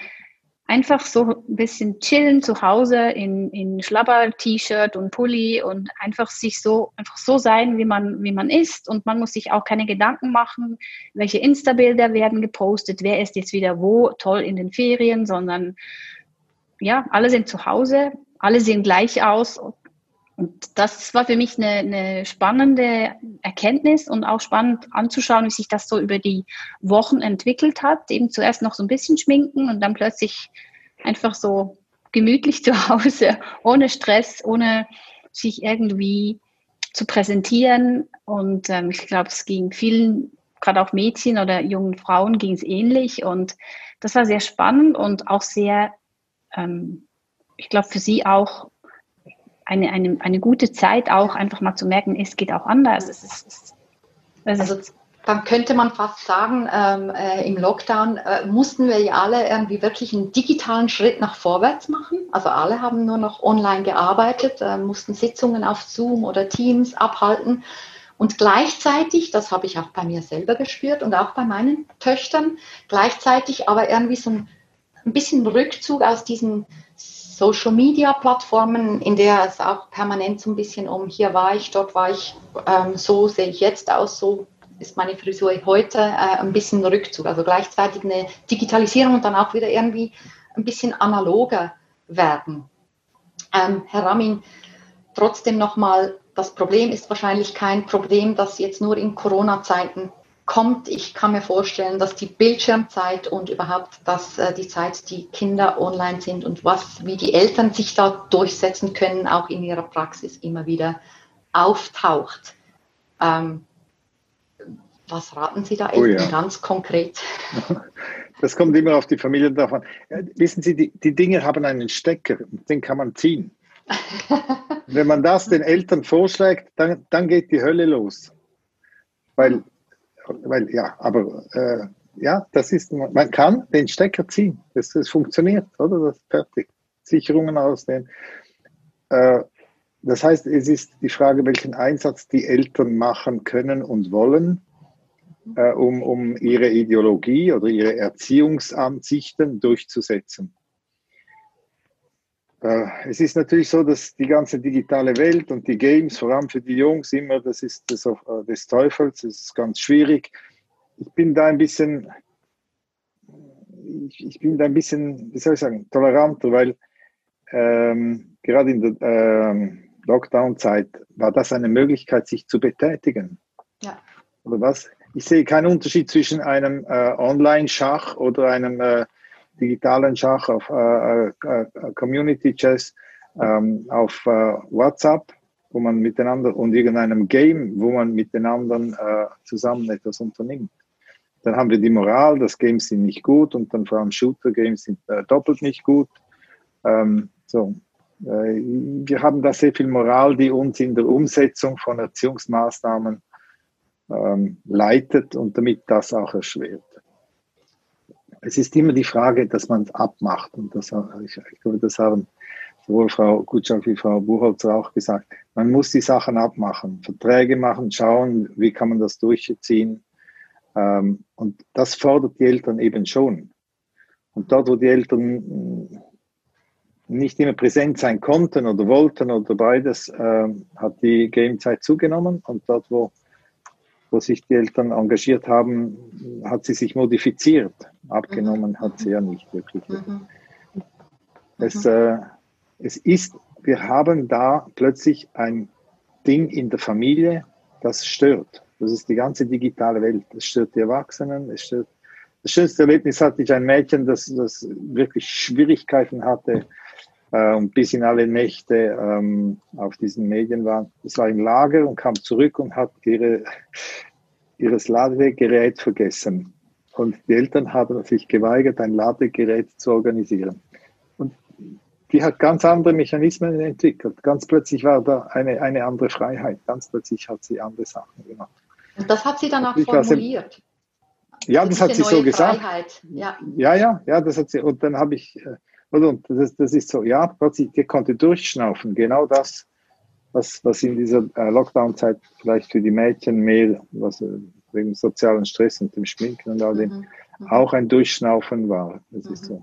einfach so ein bisschen chillen zu Hause in, in Schlabber-T-Shirt und Pulli und einfach sich so, einfach so sein, wie man, wie man ist. Und man muss sich auch keine Gedanken machen, welche Insta-Bilder werden gepostet, wer ist jetzt wieder wo, toll in den Ferien, sondern ja, alle sind zu Hause, alle sehen gleich aus und das war für mich eine, eine, spannende Erkenntnis und auch spannend anzuschauen, wie sich das so über die Wochen entwickelt hat. Eben zuerst noch so ein bisschen schminken und dann plötzlich einfach so gemütlich zu Hause, ohne Stress, ohne sich irgendwie zu präsentieren. Und ähm, ich glaube, es ging vielen, gerade auch Mädchen oder jungen Frauen, ging es ähnlich. Und das war sehr spannend und auch sehr, ähm, ich glaube, für sie auch eine, eine, eine gute Zeit auch einfach mal zu merken, es geht auch anders. Es ist, es, es also dann könnte man fast sagen, ähm, äh, im Lockdown äh, mussten wir ja alle irgendwie wirklich einen digitalen Schritt nach vorwärts machen. Also alle haben nur noch online gearbeitet, äh, mussten Sitzungen auf Zoom oder Teams abhalten. Und gleichzeitig, das habe ich auch bei mir selber gespürt und auch bei meinen Töchtern, gleichzeitig aber irgendwie so ein, ein bisschen Rückzug aus diesen Social-Media-Plattformen, in der es auch permanent so ein bisschen um hier war ich, dort war ich, ähm, so sehe ich jetzt aus, so ist meine Frisur heute, äh, ein bisschen Rückzug. Also gleichzeitig eine Digitalisierung und dann auch wieder irgendwie ein bisschen analoger werden. Ähm, Herr Ramin, trotzdem nochmal, das Problem ist wahrscheinlich kein Problem, das jetzt nur in Corona-Zeiten kommt. Ich kann mir vorstellen, dass die Bildschirmzeit und überhaupt dass äh, die Zeit, die Kinder online sind und was, wie die Eltern sich da durchsetzen können, auch in ihrer Praxis immer wieder auftaucht. Ähm, was raten Sie da oh, ja. ganz konkret? Das kommt immer auf die Familie davon. Wissen Sie, die, die Dinge haben einen Stecker, den kann man ziehen. Wenn man das den Eltern vorschlägt, dann, dann geht die Hölle los. Weil, weil ja, aber äh, ja, das ist, man kann den Stecker ziehen. Das, das funktioniert, oder? Das ist fertig. Sicherungen ausnehmen. Äh, das heißt, es ist die Frage, welchen Einsatz die Eltern machen können und wollen, äh, um, um ihre Ideologie oder ihre Erziehungsansichten durchzusetzen. Äh, es ist natürlich so, dass die ganze digitale Welt und die Games, vor allem für die Jungs, immer, das ist des, äh, des Teufels, das ist ganz schwierig. Ich bin da ein bisschen, ich, ich bin da ein bisschen, wie soll ich sagen, toleranter, weil ähm, gerade in der ähm, Lockdown-Zeit war das eine Möglichkeit, sich zu betätigen. Ja. Oder was? Ich sehe keinen Unterschied zwischen einem äh, Online-Schach oder einem äh, digitalen Schach auf äh, äh, Community Chess ähm, auf äh, WhatsApp, wo man miteinander und irgendeinem Game, wo man miteinander äh, zusammen etwas unternimmt. Dann haben wir die Moral, das Games sind nicht gut und dann vor allem Shooter-Games sind äh, doppelt nicht gut. Ähm, so. Äh, wir haben da sehr viel Moral, die uns in der Umsetzung von Erziehungsmaßnahmen ähm, leitet und damit das auch erschwert es ist immer die Frage, dass man es abmacht. Und das, ich, ich glaube, das haben sowohl Frau Gutschau wie Frau Buchholzer auch gesagt. Man muss die Sachen abmachen, Verträge machen, schauen, wie kann man das durchziehen. Ähm, und das fordert die Eltern eben schon. Und dort, wo die Eltern nicht immer präsent sein konnten oder wollten oder beides, äh, hat die Gamezeit zugenommen. Und dort, wo wo sich die Eltern engagiert haben, hat sie sich modifiziert. Abgenommen mhm. hat sie ja nicht wirklich. Mhm. Es, mhm. äh, es ist, wir haben da plötzlich ein Ding in der Familie, das stört. Das ist die ganze digitale Welt. Es stört die Erwachsenen, es stört. Das schönste Erlebnis hatte ich ein Mädchen, das, das wirklich Schwierigkeiten hatte, und bis in alle Nächte ähm, auf diesen Medien war. Es war im Lager und kam zurück und hat ihre, ihres Ladegerät vergessen. Und die Eltern haben sich geweigert, ein Ladegerät zu organisieren. Und die hat ganz andere Mechanismen entwickelt. Ganz plötzlich war da eine, eine andere Freiheit. Ganz plötzlich hat sie andere Sachen gemacht. Und das hat sie dann auch formuliert. Ja, das hat sie so gesagt. Ja. ja, ja, ja, das hat sie. Und dann habe ich, äh, und das, das ist so, ja, plötzlich, der konnte durchschnaufen. Genau das, was, was in dieser äh, Lockdown-Zeit vielleicht für die Mädchen mehr, was äh, wegen sozialen Stress und dem Schminken und all dem, mhm. Mhm. auch ein Durchschnaufen war. Das mhm. ist so.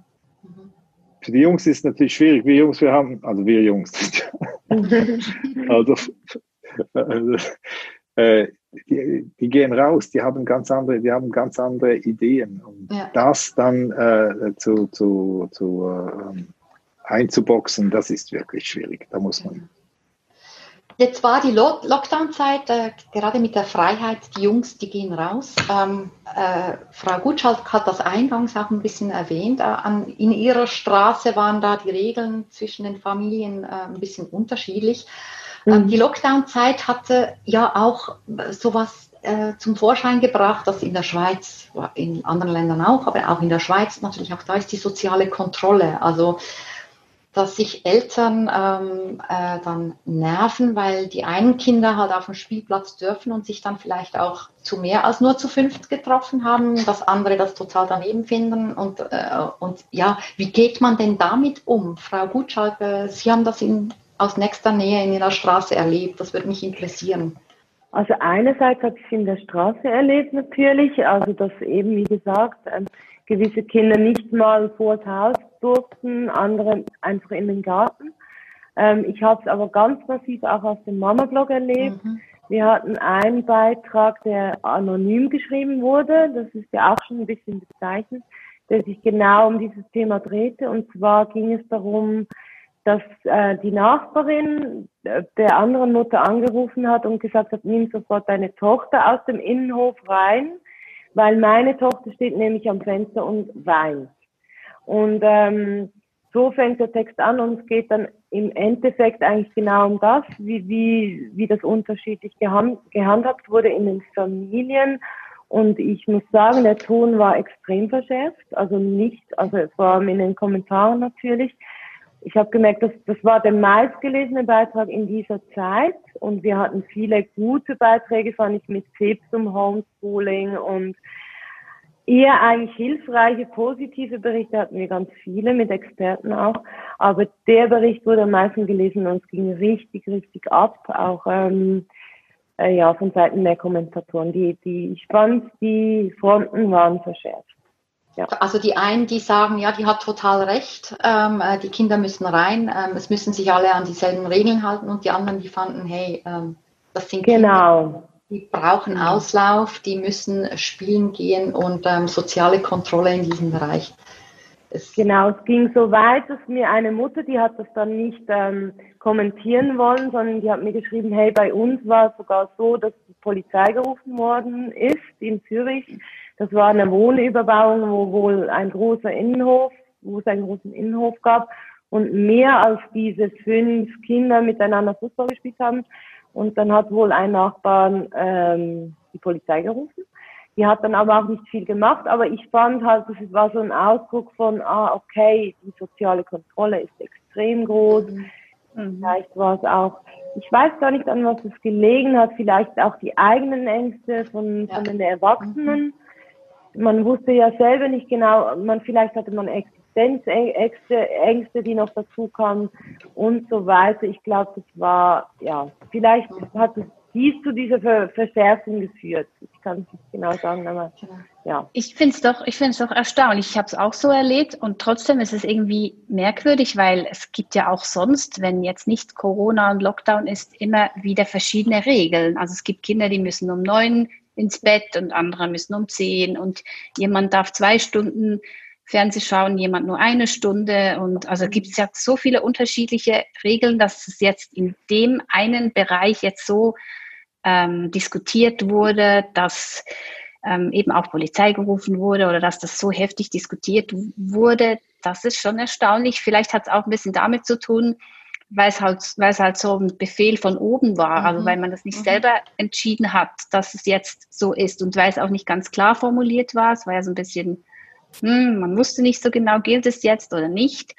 Mhm. Für die Jungs ist es natürlich schwierig. Wir Jungs, wir haben, also wir Jungs, also, also äh, die, die, gehen raus, die haben ganz andere, die haben ganz andere Ideen. Und ja. das dann äh, zu, zu, zu äh, einzuboxen, das ist wirklich schwierig. Da muss man. Jetzt war die Lockdown-Zeit, äh, gerade mit der Freiheit, die Jungs, die gehen raus. Ähm, äh, Frau Gutschalk hat das eingangs auch ein bisschen erwähnt. Äh, an, in ihrer Straße waren da die Regeln zwischen den Familien äh, ein bisschen unterschiedlich. Ähm, mhm. Die Lockdown-Zeit hatte ja auch sowas äh, zum Vorschein gebracht, dass in der Schweiz, in anderen Ländern auch, aber auch in der Schweiz natürlich auch da ist die soziale Kontrolle. Also dass sich Eltern ähm, äh, dann nerven, weil die einen Kinder halt auf dem Spielplatz dürfen und sich dann vielleicht auch zu mehr als nur zu fünft getroffen haben, dass andere das total daneben finden. Und, äh, und ja, wie geht man denn damit um? Frau Gutschalk, äh, Sie haben das in aus nächster Nähe in Ihrer Straße erlebt? Das würde mich interessieren. Also einerseits habe ich es in der Straße erlebt natürlich, also dass eben, wie gesagt, ähm, gewisse Kinder nicht mal vor das Haus durften, andere einfach in den Garten. Ähm, ich habe es aber ganz massiv auch auf dem Mama-Blog erlebt. Mhm. Wir hatten einen Beitrag, der anonym geschrieben wurde. Das ist ja auch schon ein bisschen bezeichnend, der sich genau um dieses Thema drehte. Und zwar ging es darum, dass äh, die Nachbarin äh, der anderen Mutter angerufen hat und gesagt hat, nimm sofort deine Tochter aus dem Innenhof rein, weil meine Tochter steht nämlich am Fenster und weint. Und ähm, so fängt der Text an und es geht dann im Endeffekt eigentlich genau um das, wie, wie, wie das unterschiedlich gehand, gehandhabt wurde in den Familien. Und ich muss sagen, der Ton war extrem verschärft, also nicht, also vor allem in den Kommentaren natürlich. Ich habe gemerkt, dass das war der meistgelesene Beitrag in dieser Zeit und wir hatten viele gute Beiträge, fand ich, mit Tipps um Homeschooling und eher eigentlich hilfreiche, positive Berichte hatten wir ganz viele, mit Experten auch. Aber der Bericht wurde am meisten gelesen und es ging richtig, richtig ab, auch ähm, äh, ja, von Seiten der Kommentatoren. Die, die, fand, die Fronten waren verschärft. Ja. Also die einen, die sagen, ja, die hat total recht, ähm, äh, die Kinder müssen rein, ähm, es müssen sich alle an dieselben Regeln halten und die anderen, die fanden, hey, ähm, das sind genau. Kinder, die brauchen Auslauf, die müssen spielen gehen und ähm, soziale Kontrolle in diesem Bereich. Es genau, es ging so weit, dass mir eine Mutter, die hat das dann nicht ähm, kommentieren wollen, sondern die hat mir geschrieben, hey, bei uns war es sogar so, dass die Polizei gerufen worden ist in Zürich. Das war eine Wohnüberbauung, wo wohl ein großer Innenhof, wo es einen großen Innenhof gab und mehr als diese fünf Kinder miteinander Fußball gespielt haben, und dann hat wohl ein Nachbarn ähm, die Polizei gerufen. Die hat dann aber auch nicht viel gemacht, aber ich fand halt, das war so ein Ausdruck von, ah, okay, die soziale Kontrolle ist extrem groß. Mhm. Vielleicht war es auch, ich weiß gar nicht, an was es gelegen hat, vielleicht auch die eigenen Ängste von, ja. von den Erwachsenen. Mhm. Man wusste ja selber nicht genau, man, vielleicht hatte man Ängste Existenzängste, Ängste, die noch dazu kamen und so weiter. Ich glaube, das war, ja, vielleicht hat es dies zu dieser Ver Verschärfung geführt. Ich kann es nicht genau sagen, aber ja. Ich finde es doch, ich finde es doch erstaunlich. Ich habe es auch so erlebt und trotzdem ist es irgendwie merkwürdig, weil es gibt ja auch sonst, wenn jetzt nicht Corona und Lockdown ist, immer wieder verschiedene Regeln. Also es gibt Kinder, die müssen um neun ins Bett und andere müssen um zehn und jemand darf zwei Stunden Fernsehschauen jemand nur eine Stunde. Und also gibt es ja so viele unterschiedliche Regeln, dass es jetzt in dem einen Bereich jetzt so ähm, diskutiert wurde, dass ähm, eben auch Polizei gerufen wurde oder dass das so heftig diskutiert wurde. Das ist schon erstaunlich. Vielleicht hat es auch ein bisschen damit zu tun, weil es halt, weil es halt so ein Befehl von oben war, also mhm. also weil man das nicht mhm. selber entschieden hat, dass es jetzt so ist und weil es auch nicht ganz klar formuliert war. Es war ja so ein bisschen hm, man wusste nicht so genau, gilt es jetzt oder nicht.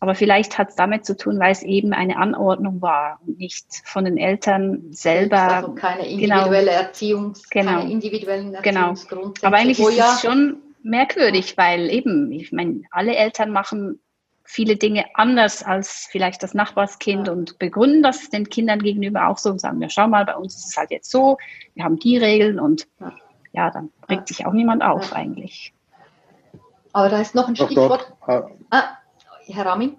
Aber vielleicht hat es damit zu tun, weil es eben eine Anordnung war und nicht von den Eltern selber. Also keine genau. individuelle genau, Erziehungs, genau, keine individuellen Erziehungsgrundsätze. Genau. Aber eigentlich ist es schon merkwürdig, weil eben, ich meine, alle Eltern machen viele Dinge anders als vielleicht das Nachbarskind ja. und begründen das den Kindern gegenüber auch so und sagen, ja, schau mal, bei uns ist es halt jetzt so, wir haben die Regeln und ja, ja dann regt ja. sich auch niemand auf eigentlich. Aber da ist noch ein doch, Stichwort. Doch. Ah. ah, Herr Ramin.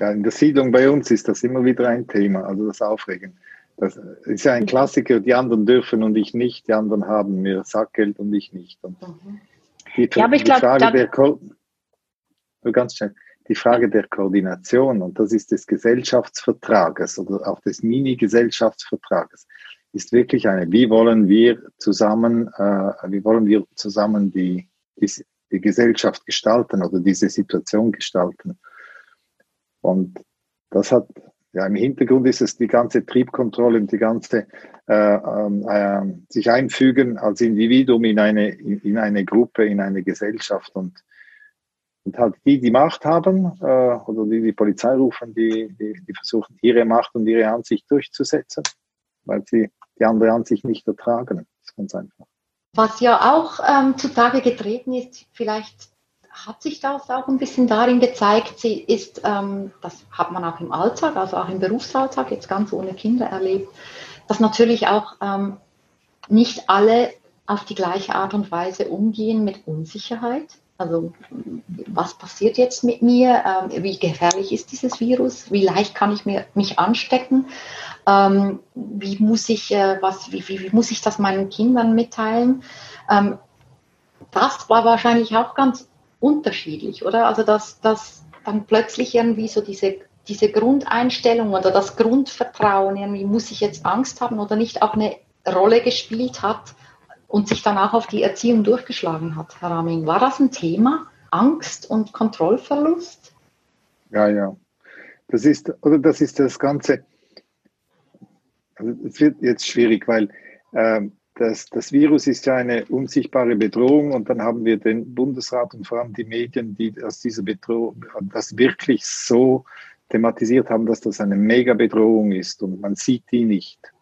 Ja, in der Siedlung bei uns ist das immer wieder ein Thema, also das Aufregen. Das ist ja ein Klassiker, die anderen dürfen und ich nicht, die anderen haben mehr Sackgeld und ich nicht. Und mhm. die, ja, aber ich glaube, Frage der Ko ganz schnell, die Frage der Koordination, und das ist des Gesellschaftsvertrages oder auch des Mini-Gesellschaftsvertrages, ist wirklich eine, wie wollen wir zusammen, äh, wie wollen wir zusammen die, die die Gesellschaft gestalten oder diese Situation gestalten. Und das hat, ja, im Hintergrund ist es die ganze Triebkontrolle und die ganze äh, äh, sich einfügen als Individuum in eine, in eine Gruppe, in eine Gesellschaft und, und halt die, die Macht haben äh, oder die die Polizei rufen, die, die, die versuchen ihre Macht und ihre Ansicht durchzusetzen, weil sie die andere Ansicht nicht ertragen. Das ist ganz einfach. Was ja auch ähm, zutage getreten ist, vielleicht hat sich das auch ein bisschen darin gezeigt, sie ist, ähm, das hat man auch im Alltag, also auch im Berufsalltag, jetzt ganz ohne Kinder erlebt, dass natürlich auch ähm, nicht alle auf die gleiche Art und Weise umgehen mit Unsicherheit. Also was passiert jetzt mit mir? Ähm, wie gefährlich ist dieses Virus? Wie leicht kann ich mir, mich anstecken? Ähm, wie, muss ich, äh, was, wie, wie, wie, muss ich das meinen Kindern mitteilen? Ähm, das war wahrscheinlich auch ganz unterschiedlich, oder? Also dass, dass dann plötzlich irgendwie so diese, diese Grundeinstellung oder das Grundvertrauen, irgendwie muss ich jetzt Angst haben oder nicht, auch eine Rolle gespielt hat und sich dann auch auf die Erziehung durchgeschlagen hat, Herr Raming. War das ein Thema? Angst und Kontrollverlust? Ja, ja. Das ist, oder das ist das Ganze. Also es wird jetzt schwierig, weil ähm, das, das Virus ist ja eine unsichtbare Bedrohung und dann haben wir den Bundesrat und vor allem die Medien, die aus dieser Bedrohung das wirklich so thematisiert haben, dass das eine Mega-Bedrohung ist und man sieht die nicht.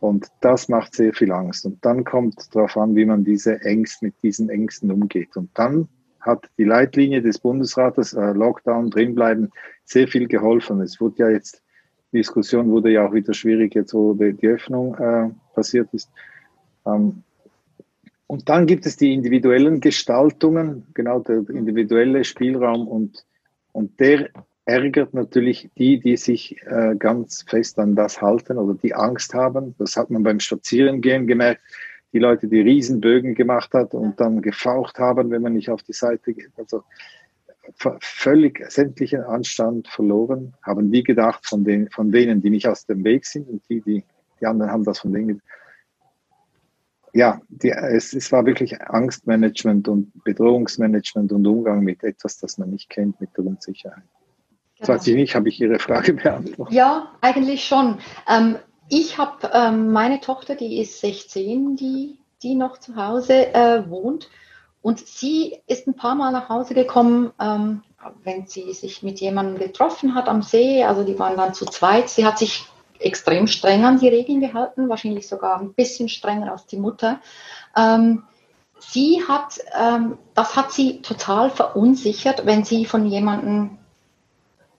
Und das macht sehr viel Angst. Und dann kommt darauf an, wie man diese Ängste, mit diesen Ängsten umgeht. Und dann hat die Leitlinie des Bundesrates, äh, Lockdown drinbleiben, sehr viel geholfen. Es wurde ja jetzt, die Diskussion wurde ja auch wieder schwierig, jetzt wo die, die Öffnung äh, passiert ist. Ähm, und dann gibt es die individuellen Gestaltungen, genau der individuelle Spielraum und, und der ärgert natürlich die, die sich äh, ganz fest an das halten oder die Angst haben. Das hat man beim Spazierengehen gemerkt. Die Leute, die Riesenbögen gemacht hat und dann gefaucht haben, wenn man nicht auf die Seite geht. Also völlig sämtlichen Anstand verloren, haben die gedacht von, den, von denen, die nicht aus dem Weg sind und die, die, die anderen haben das von denen. Ja, die, es, es war wirklich Angstmanagement und Bedrohungsmanagement und Umgang mit etwas, das man nicht kennt, mit der Unsicherheit. Genau. Weiß ich nicht, habe ich Ihre Frage beantwortet? Ja, eigentlich schon. Ähm, ich habe ähm, meine Tochter, die ist 16, die, die noch zu Hause äh, wohnt. Und sie ist ein paar Mal nach Hause gekommen, ähm, wenn sie sich mit jemandem getroffen hat am See. Also die waren dann zu zweit. Sie hat sich extrem streng an die Regeln gehalten, wahrscheinlich sogar ein bisschen strenger als die Mutter. Ähm, sie hat, ähm, das hat sie total verunsichert, wenn sie von jemandem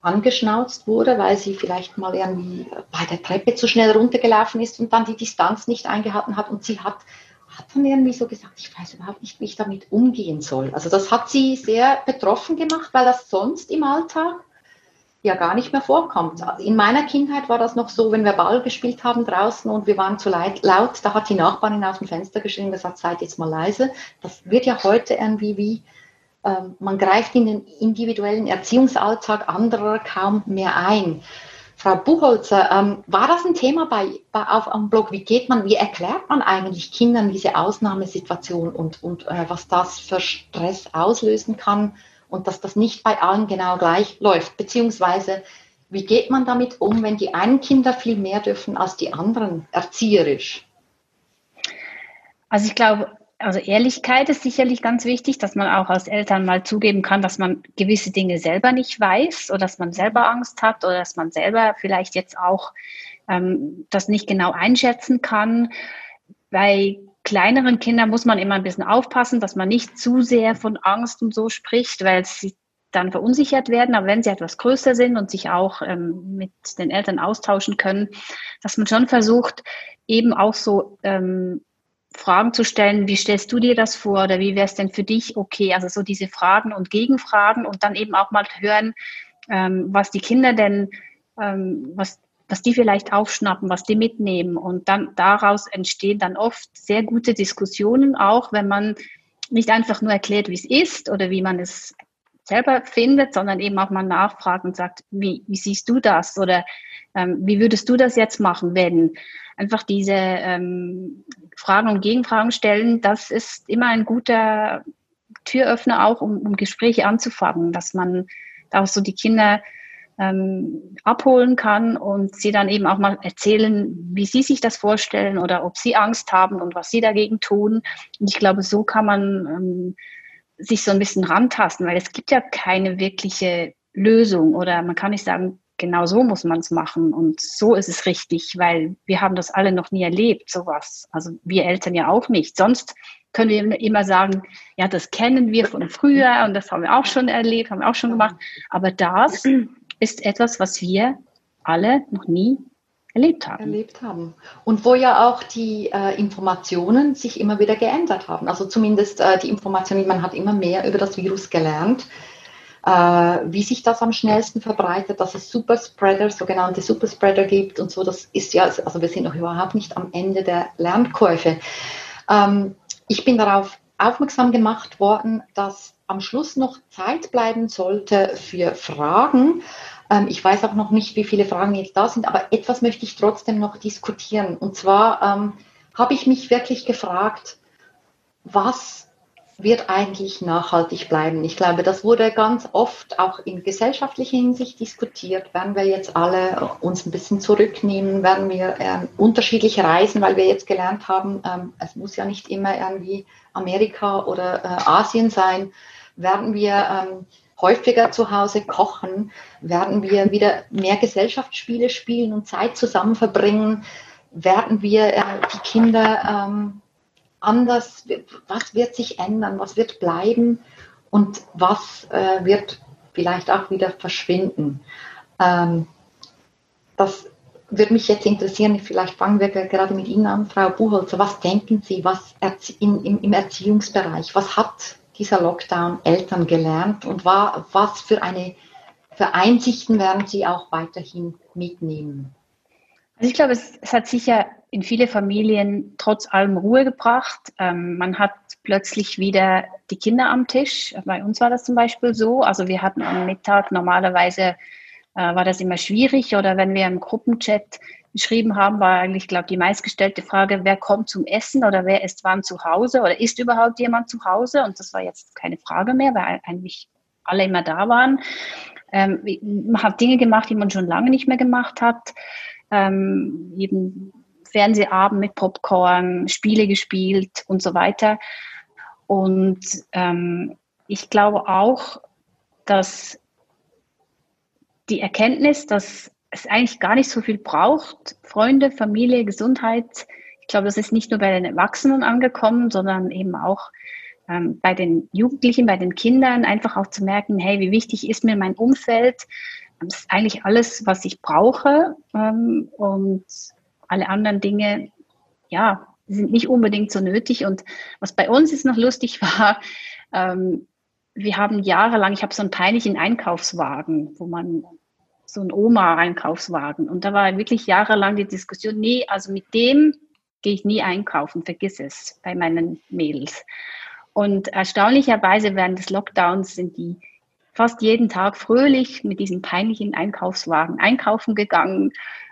angeschnauzt wurde, weil sie vielleicht mal irgendwie bei der Treppe zu schnell runtergelaufen ist und dann die Distanz nicht eingehalten hat. Und sie hat, hat dann irgendwie so gesagt, ich weiß überhaupt nicht, wie ich damit umgehen soll. Also das hat sie sehr betroffen gemacht, weil das sonst im Alltag ja gar nicht mehr vorkommt. In meiner Kindheit war das noch so, wenn wir Ball gespielt haben draußen und wir waren zu laut, da hat die Nachbarin aus dem Fenster geschrieben, gesagt, seid jetzt mal leise. Das wird ja heute irgendwie wie man greift in den individuellen Erziehungsalltag anderer kaum mehr ein. Frau Buchholzer, ähm, war das ein Thema bei, bei, auf am Blog? Wie geht man, wie erklärt man eigentlich Kindern diese Ausnahmesituation und, und äh, was das für Stress auslösen kann und dass das nicht bei allen genau gleich läuft? Beziehungsweise, wie geht man damit um, wenn die einen Kinder viel mehr dürfen als die anderen, erzieherisch? Also ich glaube, also Ehrlichkeit ist sicherlich ganz wichtig, dass man auch als Eltern mal zugeben kann, dass man gewisse Dinge selber nicht weiß oder dass man selber Angst hat oder dass man selber vielleicht jetzt auch ähm, das nicht genau einschätzen kann. Bei kleineren Kindern muss man immer ein bisschen aufpassen, dass man nicht zu sehr von Angst und so spricht, weil sie dann verunsichert werden. Aber wenn sie etwas größer sind und sich auch ähm, mit den Eltern austauschen können, dass man schon versucht, eben auch so ähm, Fragen zu stellen, wie stellst du dir das vor oder wie wäre es denn für dich okay? Also so diese Fragen und Gegenfragen und dann eben auch mal hören, ähm, was die Kinder denn, ähm, was, was die vielleicht aufschnappen, was die mitnehmen. Und dann daraus entstehen dann oft sehr gute Diskussionen, auch wenn man nicht einfach nur erklärt, wie es ist oder wie man es selber findet, sondern eben auch mal nachfragt und sagt, wie, wie siehst du das oder ähm, wie würdest du das jetzt machen, wenn? Einfach diese ähm, Fragen und Gegenfragen stellen, das ist immer ein guter Türöffner auch, um, um Gespräche anzufangen, dass man auch so die Kinder ähm, abholen kann und sie dann eben auch mal erzählen, wie sie sich das vorstellen oder ob sie Angst haben und was sie dagegen tun. Und ich glaube, so kann man ähm, sich so ein bisschen rantasten, weil es gibt ja keine wirkliche Lösung oder man kann nicht sagen, genau so muss man es machen und so ist es richtig, weil wir haben das alle noch nie erlebt, sowas. Also wir Eltern ja auch nicht. Sonst können wir immer sagen, ja, das kennen wir von früher und das haben wir auch schon erlebt, haben wir auch schon gemacht. Aber das ist etwas, was wir alle noch nie erlebt haben. Erlebt haben. Und wo ja auch die äh, Informationen sich immer wieder geändert haben. Also zumindest äh, die Informationen, man hat immer mehr über das Virus gelernt. Äh, wie sich das am schnellsten verbreitet, dass es Superspreader, sogenannte Superspreader gibt und so, das ist ja, also wir sind noch überhaupt nicht am Ende der Lernkurve. Ähm, ich bin darauf aufmerksam gemacht worden, dass am Schluss noch Zeit bleiben sollte für Fragen. Ähm, ich weiß auch noch nicht, wie viele Fragen jetzt da sind, aber etwas möchte ich trotzdem noch diskutieren. Und zwar ähm, habe ich mich wirklich gefragt, was wird eigentlich nachhaltig bleiben. Ich glaube, das wurde ganz oft auch in gesellschaftlicher Hinsicht diskutiert. Werden wir jetzt alle uns ein bisschen zurücknehmen? Werden wir äh, unterschiedlich reisen, weil wir jetzt gelernt haben, ähm, es muss ja nicht immer irgendwie Amerika oder äh, Asien sein. Werden wir ähm, häufiger zu Hause kochen? Werden wir wieder mehr Gesellschaftsspiele spielen und Zeit zusammen verbringen? Werden wir äh, die Kinder ähm, anders, was wird sich ändern, was wird bleiben und was äh, wird vielleicht auch wieder verschwinden. Ähm, das würde mich jetzt interessieren, vielleicht fangen wir gerade mit Ihnen an, Frau Buchholzer. Was denken Sie, was in, im, im, Erziehungsbereich, was hat dieser Lockdown Eltern gelernt und war, was für eine für Einsichten werden Sie auch weiterhin mitnehmen? Also ich glaube, es, es hat sicher in viele Familien trotz allem Ruhe gebracht. Ähm, man hat plötzlich wieder die Kinder am Tisch. Bei uns war das zum Beispiel so. Also wir hatten am Mittag normalerweise äh, war das immer schwierig oder wenn wir im Gruppenchat geschrieben haben, war eigentlich, glaube ich, die meistgestellte Frage, wer kommt zum Essen oder wer ist wann zu Hause oder ist überhaupt jemand zu Hause? Und das war jetzt keine Frage mehr, weil eigentlich alle immer da waren. Ähm, man hat Dinge gemacht, die man schon lange nicht mehr gemacht hat. Ähm, eben Fernsehabend mit Popcorn, Spiele gespielt und so weiter. Und ähm, ich glaube auch, dass die Erkenntnis, dass es eigentlich gar nicht so viel braucht, Freunde, Familie, Gesundheit, ich glaube, das ist nicht nur bei den Erwachsenen angekommen, sondern eben auch ähm, bei den Jugendlichen, bei den Kindern, einfach auch zu merken, hey, wie wichtig ist mir mein Umfeld? Das ist eigentlich alles, was ich brauche. Ähm, und alle anderen Dinge, ja, sind nicht unbedingt so nötig. Und was bei uns jetzt noch lustig war, ähm, wir haben jahrelang, ich habe so einen peinlichen Einkaufswagen, wo man so einen Oma-Einkaufswagen. Und da war wirklich jahrelang die Diskussion, nee, also mit dem gehe ich nie einkaufen, vergiss es bei meinen Mädels. Und erstaunlicherweise während des Lockdowns sind die fast jeden Tag fröhlich mit diesem peinlichen Einkaufswagen einkaufen gegangen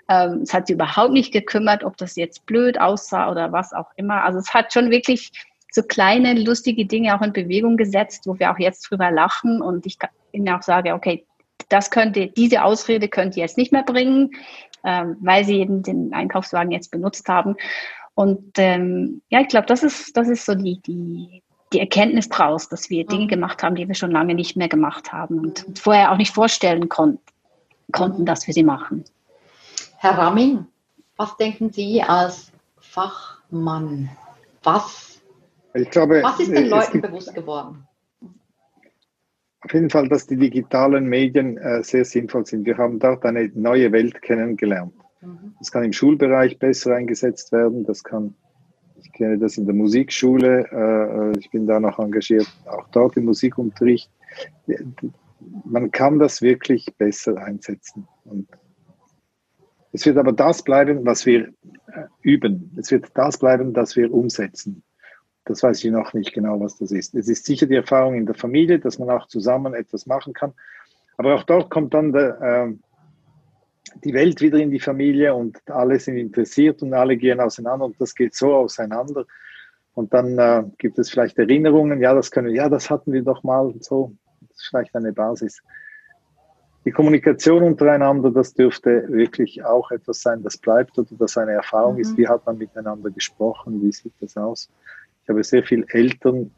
ähm, es hat sie überhaupt nicht gekümmert, ob das jetzt blöd aussah oder was auch immer. Also es hat schon wirklich so kleine, lustige Dinge auch in Bewegung gesetzt, wo wir auch jetzt drüber lachen und ich ihnen auch sage, okay, das könnte, diese Ausrede könnt ihr jetzt nicht mehr bringen, ähm, weil sie eben den Einkaufswagen jetzt benutzt haben. Und ähm, ja, ich glaube, das ist, das ist so die, die, die Erkenntnis draus, dass wir Dinge mhm. gemacht haben, die wir schon lange nicht mehr gemacht haben und, und vorher auch nicht vorstellen kon konnten, dass wir sie machen. Herr Ramming, was denken Sie als Fachmann? Was, glaube, was ist den Leuten bewusst geworden? Auf jeden Fall, dass die digitalen Medien äh, sehr sinnvoll sind. Wir haben dort eine neue Welt kennengelernt. Mhm. Das kann im Schulbereich besser eingesetzt werden. Das kann, ich kenne das in der Musikschule. Äh, ich bin da noch engagiert, auch dort im Musikunterricht. Man kann das wirklich besser einsetzen. Und es wird aber das bleiben, was wir äh, üben. Es wird das bleiben, das wir umsetzen. Das weiß ich noch nicht genau, was das ist. Es ist sicher die Erfahrung in der Familie, dass man auch zusammen etwas machen kann. Aber auch dort kommt dann der, äh, die Welt wieder in die Familie und alle sind interessiert und alle gehen auseinander und das geht so auseinander. Und dann äh, gibt es vielleicht Erinnerungen, ja, das können ja, das hatten wir doch mal so. Das ist vielleicht eine Basis. Die Kommunikation untereinander, das dürfte wirklich auch etwas sein, das bleibt oder das eine Erfahrung mhm. ist. Wie hat man miteinander gesprochen? Wie sieht das aus? Ich habe sehr viele Eltern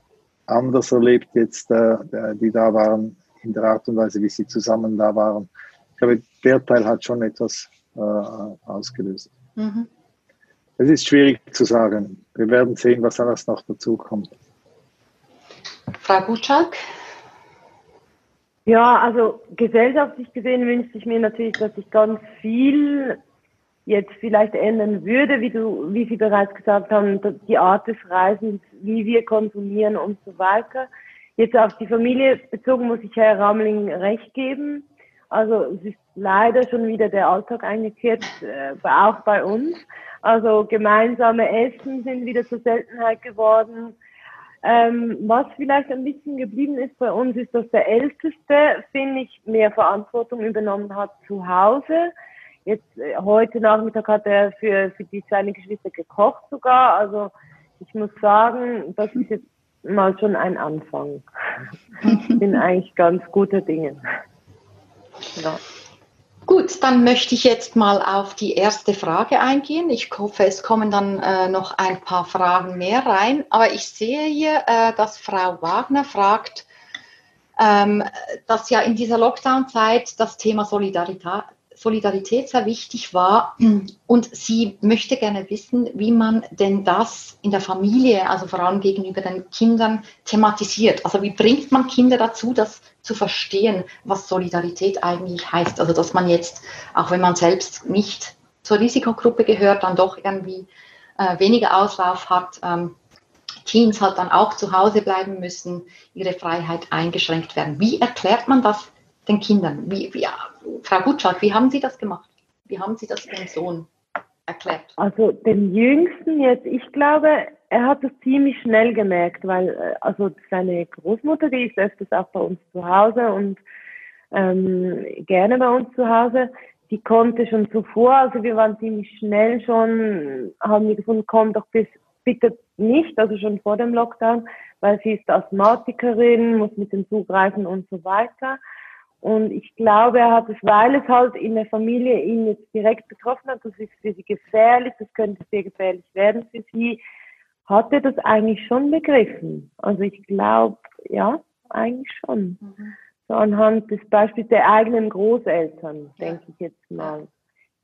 anders erlebt jetzt, äh, die da waren, in der Art und Weise, wie sie zusammen da waren. Ich glaube, der Teil hat schon etwas äh, ausgelöst. Mhm. Es ist schwierig zu sagen. Wir werden sehen, was alles noch dazu kommt. Frau Gutschalk? Ja, also gesellschaftlich gesehen wünsche ich mir natürlich, dass sich ganz viel jetzt vielleicht ändern würde, wie du, wie Sie bereits gesagt haben, die Art des Reisens, wie wir konsumieren und so weiter. Jetzt auf die Familie bezogen muss ich Herr Ramling recht geben. Also es ist leider schon wieder der Alltag eingekehrt, äh, auch bei uns. Also gemeinsame Essen sind wieder zur Seltenheit geworden. Ähm, was vielleicht ein bisschen geblieben ist bei uns, ist, dass der Älteste, finde ich, mehr Verantwortung übernommen hat zu Hause. Jetzt äh, heute Nachmittag hat er für, für die seine Geschwister gekocht sogar. Also ich muss sagen, das ist jetzt mal schon ein Anfang. Ich bin eigentlich ganz guter Dinge. Ja. Gut, dann möchte ich jetzt mal auf die erste Frage eingehen. Ich hoffe, es kommen dann äh, noch ein paar Fragen mehr rein. Aber ich sehe hier, äh, dass Frau Wagner fragt, ähm, dass ja in dieser Lockdown-Zeit das Thema Solidarität, Solidarität sehr wichtig war. Und sie möchte gerne wissen, wie man denn das in der Familie, also vor allem gegenüber den Kindern, thematisiert. Also wie bringt man Kinder dazu, das zu verstehen, was Solidarität eigentlich heißt. Also dass man jetzt, auch wenn man selbst nicht zur Risikogruppe gehört, dann doch irgendwie äh, weniger Auslauf hat. Ähm, Teens halt dann auch zu Hause bleiben müssen, ihre Freiheit eingeschränkt werden. Wie erklärt man das den Kindern? Wie, wie, Frau Gutschalk, wie haben Sie das gemacht? Wie haben Sie das dem Sohn erklärt? Also dem Jüngsten jetzt, ich glaube, er hat es ziemlich schnell gemerkt, weil äh, also seine Großmutter, die ist öfters auch bei uns zu Hause und ähm, gerne bei uns zu Hause, die konnte schon zuvor, also wir waren ziemlich schnell schon, haben wir gefunden, komm doch bis, bitte nicht, also schon vor dem Lockdown, weil sie ist Asthmatikerin, muss mit dem Zug reisen und so weiter. Und ich glaube, er hat es, weil es halt in der Familie ihn jetzt direkt betroffen hat, das ist für sie gefährlich, das könnte sehr gefährlich werden für sie, hat er das eigentlich schon begriffen. Also ich glaube, ja, eigentlich schon. Mhm. So anhand des Beispiels der eigenen Großeltern, ja. denke ich jetzt mal.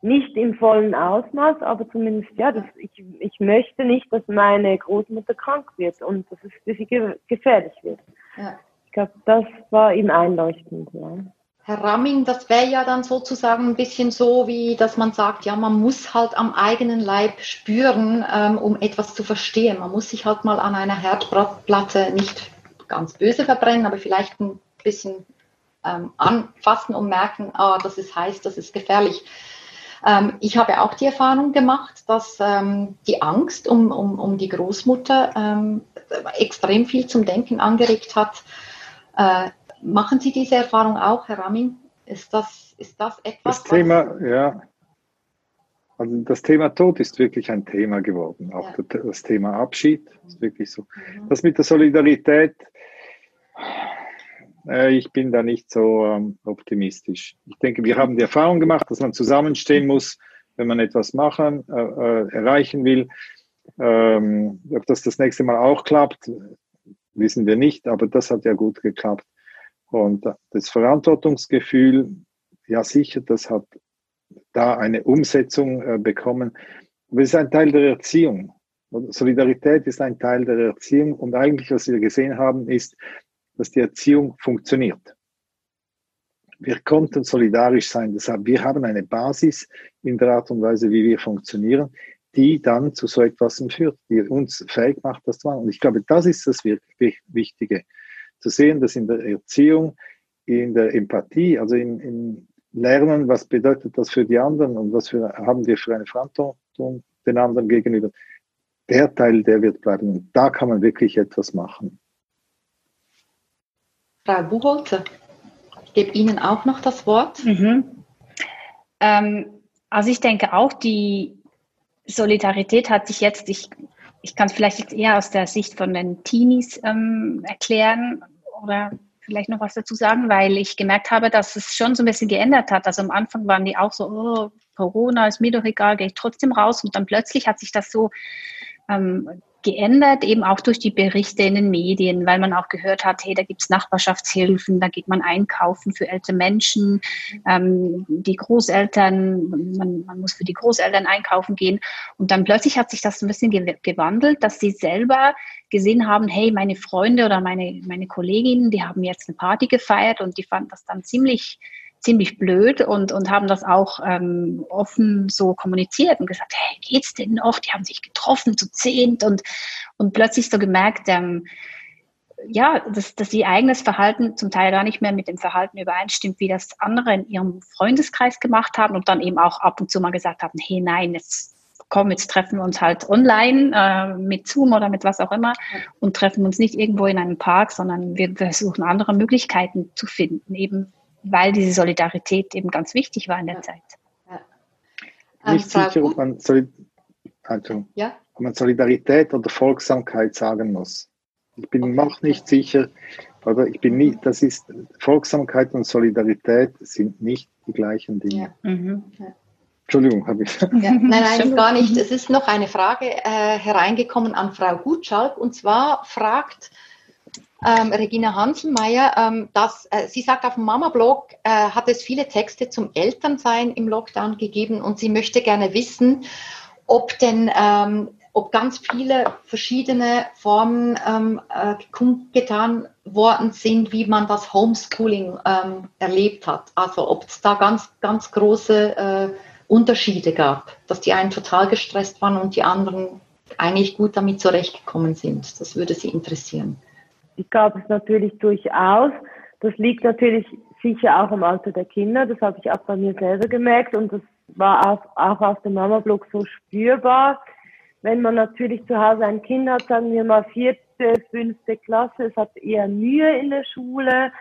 Nicht im vollen Ausmaß, aber zumindest, ja, das, ich, ich möchte nicht, dass meine Großmutter krank wird und dass es für sie ge gefährlich wird. Ja. Ich glaube, das war ihm einleuchtend. Ja. Herr Ramming, das wäre ja dann sozusagen ein bisschen so, wie dass man sagt, ja, man muss halt am eigenen Leib spüren, ähm, um etwas zu verstehen. Man muss sich halt mal an einer Herdplatte nicht ganz böse verbrennen, aber vielleicht ein bisschen ähm, anfassen und merken, ah, das ist heiß, das ist gefährlich. Ähm, ich habe auch die Erfahrung gemacht, dass ähm, die Angst um, um, um die Großmutter ähm, extrem viel zum Denken angeregt hat. Äh, machen Sie diese Erfahrung auch, Herr Ramin? Ist das, ist das etwas? Das Thema, ja. Also das Thema Tod ist wirklich ein Thema geworden. Auch ja. das Thema Abschied ist wirklich so. Mhm. Das mit der Solidarität, äh, ich bin da nicht so ähm, optimistisch. Ich denke, wir haben die Erfahrung gemacht, dass man zusammenstehen muss, wenn man etwas machen, äh, äh erreichen will. Ähm, ob das das nächste Mal auch klappt, wissen wir nicht, aber das hat ja gut geklappt. Und das Verantwortungsgefühl, ja sicher, das hat da eine Umsetzung äh, bekommen. Aber es ist ein Teil der Erziehung. Solidarität ist ein Teil der Erziehung und eigentlich, was wir gesehen haben, ist, dass die Erziehung funktioniert. Wir konnten solidarisch sein. Deshalb, wir haben eine Basis in der Art und Weise, wie wir funktionieren, die dann zu so etwas führt, die uns fähig macht, das zu machen. Und ich glaube, das ist das wirklich Wichtige. Zu sehen, dass in der Erziehung, in der Empathie, also in, in Lernen, was bedeutet das für die anderen und was für, haben wir für eine Verantwortung den anderen gegenüber, der Teil, der wird bleiben. Und da kann man wirklich etwas machen. Frau Buchholzer, ich gebe Ihnen auch noch das Wort. Mhm. Ähm, also ich denke auch, die Solidarität hat sich jetzt, ich, ich kann es vielleicht jetzt eher aus der Sicht von den Teenies ähm, erklären oder vielleicht noch was dazu sagen, weil ich gemerkt habe, dass es schon so ein bisschen geändert hat. Also am Anfang waren die auch so, oh, Corona ist mir doch egal, gehe ich trotzdem raus. Und dann plötzlich hat sich das so ähm, geändert, eben auch durch die Berichte in den Medien, weil man auch gehört hat, hey, da gibt's Nachbarschaftshilfen, da geht man einkaufen für ältere Menschen, ähm, die Großeltern, man, man, muss für die Großeltern einkaufen gehen. Und dann plötzlich hat sich das ein bisschen gewandelt, dass sie selber gesehen haben, hey, meine Freunde oder meine, meine Kolleginnen, die haben jetzt eine Party gefeiert und die fanden das dann ziemlich ziemlich blöd und, und haben das auch ähm, offen so kommuniziert und gesagt, hey, geht's denn noch? Die haben sich getroffen zu zehnt und, und plötzlich so gemerkt, ähm, ja, dass, dass ihr eigenes Verhalten zum Teil gar nicht mehr mit dem Verhalten übereinstimmt, wie das andere in ihrem Freundeskreis gemacht haben und dann eben auch ab und zu mal gesagt haben, hey, nein, jetzt komm, jetzt treffen wir uns halt online äh, mit Zoom oder mit was auch immer und treffen uns nicht irgendwo in einem Park, sondern wir versuchen andere Möglichkeiten zu finden, eben weil diese Solidarität eben ganz wichtig war in der ja. Zeit. Ja. Nicht ähm, sicher, ob man, Solid also, ja? ob man Solidarität oder Folgsamkeit sagen muss. Ich bin okay. noch nicht sicher, oder ich bin nie, das ist, Folgsamkeit und Solidarität sind nicht die gleichen Dinge. Ja. Mhm. Entschuldigung, habe ich. Ja, nein, nein, gar nicht. Es ist noch eine Frage äh, hereingekommen an Frau Gutschalk und zwar fragt ähm, Regina Hanselmeier, ähm, dass äh, sie sagt, auf dem Mama-Blog äh, hat es viele Texte zum Elternsein im Lockdown gegeben und sie möchte gerne wissen, ob denn ähm, ob ganz viele verschiedene Formen ähm, äh, kundgetan worden sind, wie man das Homeschooling ähm, erlebt hat. Also ob es da ganz, ganz große äh, Unterschiede gab, dass die einen total gestresst waren und die anderen eigentlich gut damit zurechtgekommen sind. Das würde Sie interessieren die gab es natürlich durchaus. Das liegt natürlich sicher auch im Alter der Kinder. Das habe ich auch bei mir selber gemerkt und das war auch, auch auf dem Mama-Blog so spürbar. Wenn man natürlich zu Hause ein Kind hat, sagen wir mal vierte, fünfte Klasse, es hat eher Mühe in der Schule,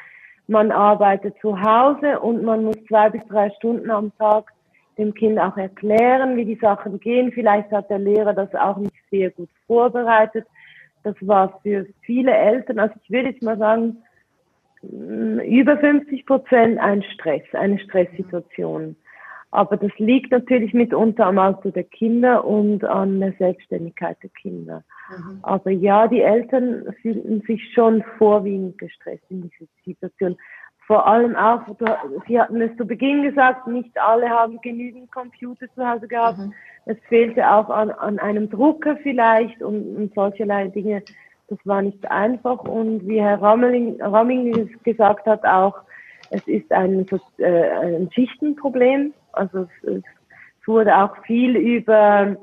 man arbeitet zu Hause und man muss zwei bis drei Stunden am Tag dem Kind auch erklären, wie die Sachen gehen. Vielleicht hat der Lehrer das auch nicht sehr gut vorbereitet das war für viele Eltern, also ich würde jetzt mal sagen, mm, über 50 Prozent ein Stress, eine Stresssituation. Aber das liegt natürlich mitunter am Alter der Kinder und an der Selbstständigkeit der Kinder. Mhm. Aber ja, die Eltern fühlten sich schon vorwiegend gestresst in dieser Situation. Vor allem auch, Sie hatten es zu Beginn gesagt, nicht alle haben genügend Computer zu Hause gehabt. Mhm. Es fehlte auch an, an einem Drucker vielleicht und, und solcherlei Dinge. Das war nicht einfach. Und wie Herr Ramming, Ramming gesagt hat, auch, es ist ein, äh, ein Schichtenproblem. Also es, es wurde auch viel über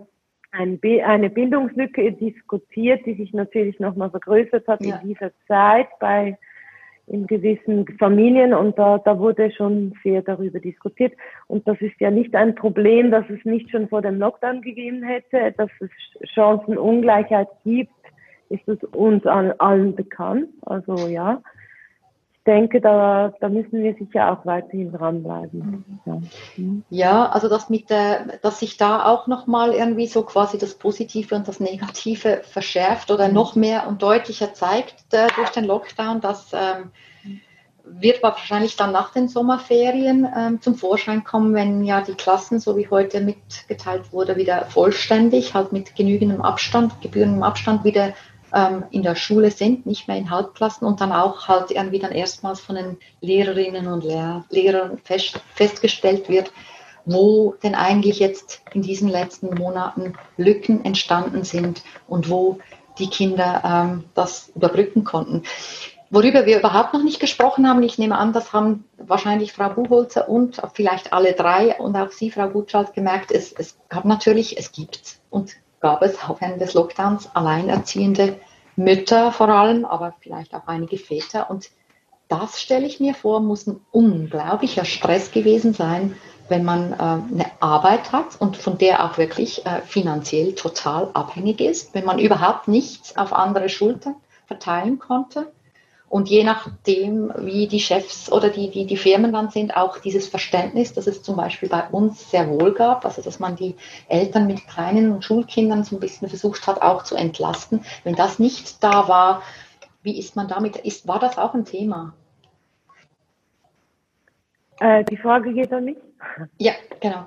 ein, eine Bildungslücke diskutiert, die sich natürlich nochmal vergrößert hat ja. in dieser Zeit bei in gewissen Familien und da, da wurde schon sehr darüber diskutiert. Und das ist ja nicht ein Problem, das es nicht schon vor dem Lockdown gegeben hätte, dass es Chancenungleichheit gibt, ist es uns allen bekannt. Also ja, denke, da, da müssen wir sicher auch weiterhin dranbleiben. Ja. Mhm. ja, also das mit der, dass sich da auch nochmal irgendwie so quasi das Positive und das Negative verschärft oder noch mehr und deutlicher zeigt äh, durch den Lockdown, das ähm, wird wahrscheinlich dann nach den Sommerferien ähm, zum Vorschein kommen, wenn ja die Klassen, so wie heute mitgeteilt wurde, wieder vollständig, halt mit genügendem Abstand, gebührendem Abstand wieder ähm, in der Schule sind, nicht mehr in Halbklassen und dann auch halt irgendwie dann erstmals von den Lehrerinnen und Lehr Lehrern fest, festgestellt wird, wo denn eigentlich jetzt in diesen letzten Monaten Lücken entstanden sind und wo die Kinder ähm, das überbrücken konnten. Worüber wir überhaupt noch nicht gesprochen haben, ich nehme an, das haben wahrscheinlich Frau Buchholzer und vielleicht alle drei und auch Sie, Frau Gutschalt, gemerkt, es, es gab natürlich, es gibt und gab es auch während des Lockdowns alleinerziehende Mütter vor allem, aber vielleicht auch einige Väter. Und das stelle ich mir vor, muss ein unglaublicher Stress gewesen sein, wenn man äh, eine Arbeit hat und von der auch wirklich äh, finanziell total abhängig ist, wenn man überhaupt nichts auf andere Schultern verteilen konnte und je nachdem, wie die Chefs oder die, die, die Firmen dann sind, auch dieses Verständnis, dass es zum Beispiel bei uns sehr wohl gab, also dass man die Eltern mit kleinen Schulkindern so ein bisschen versucht hat, auch zu entlasten. Wenn das nicht da war, wie ist man damit? Ist, war das auch ein Thema? Äh, die Frage geht an mich? Ja, genau.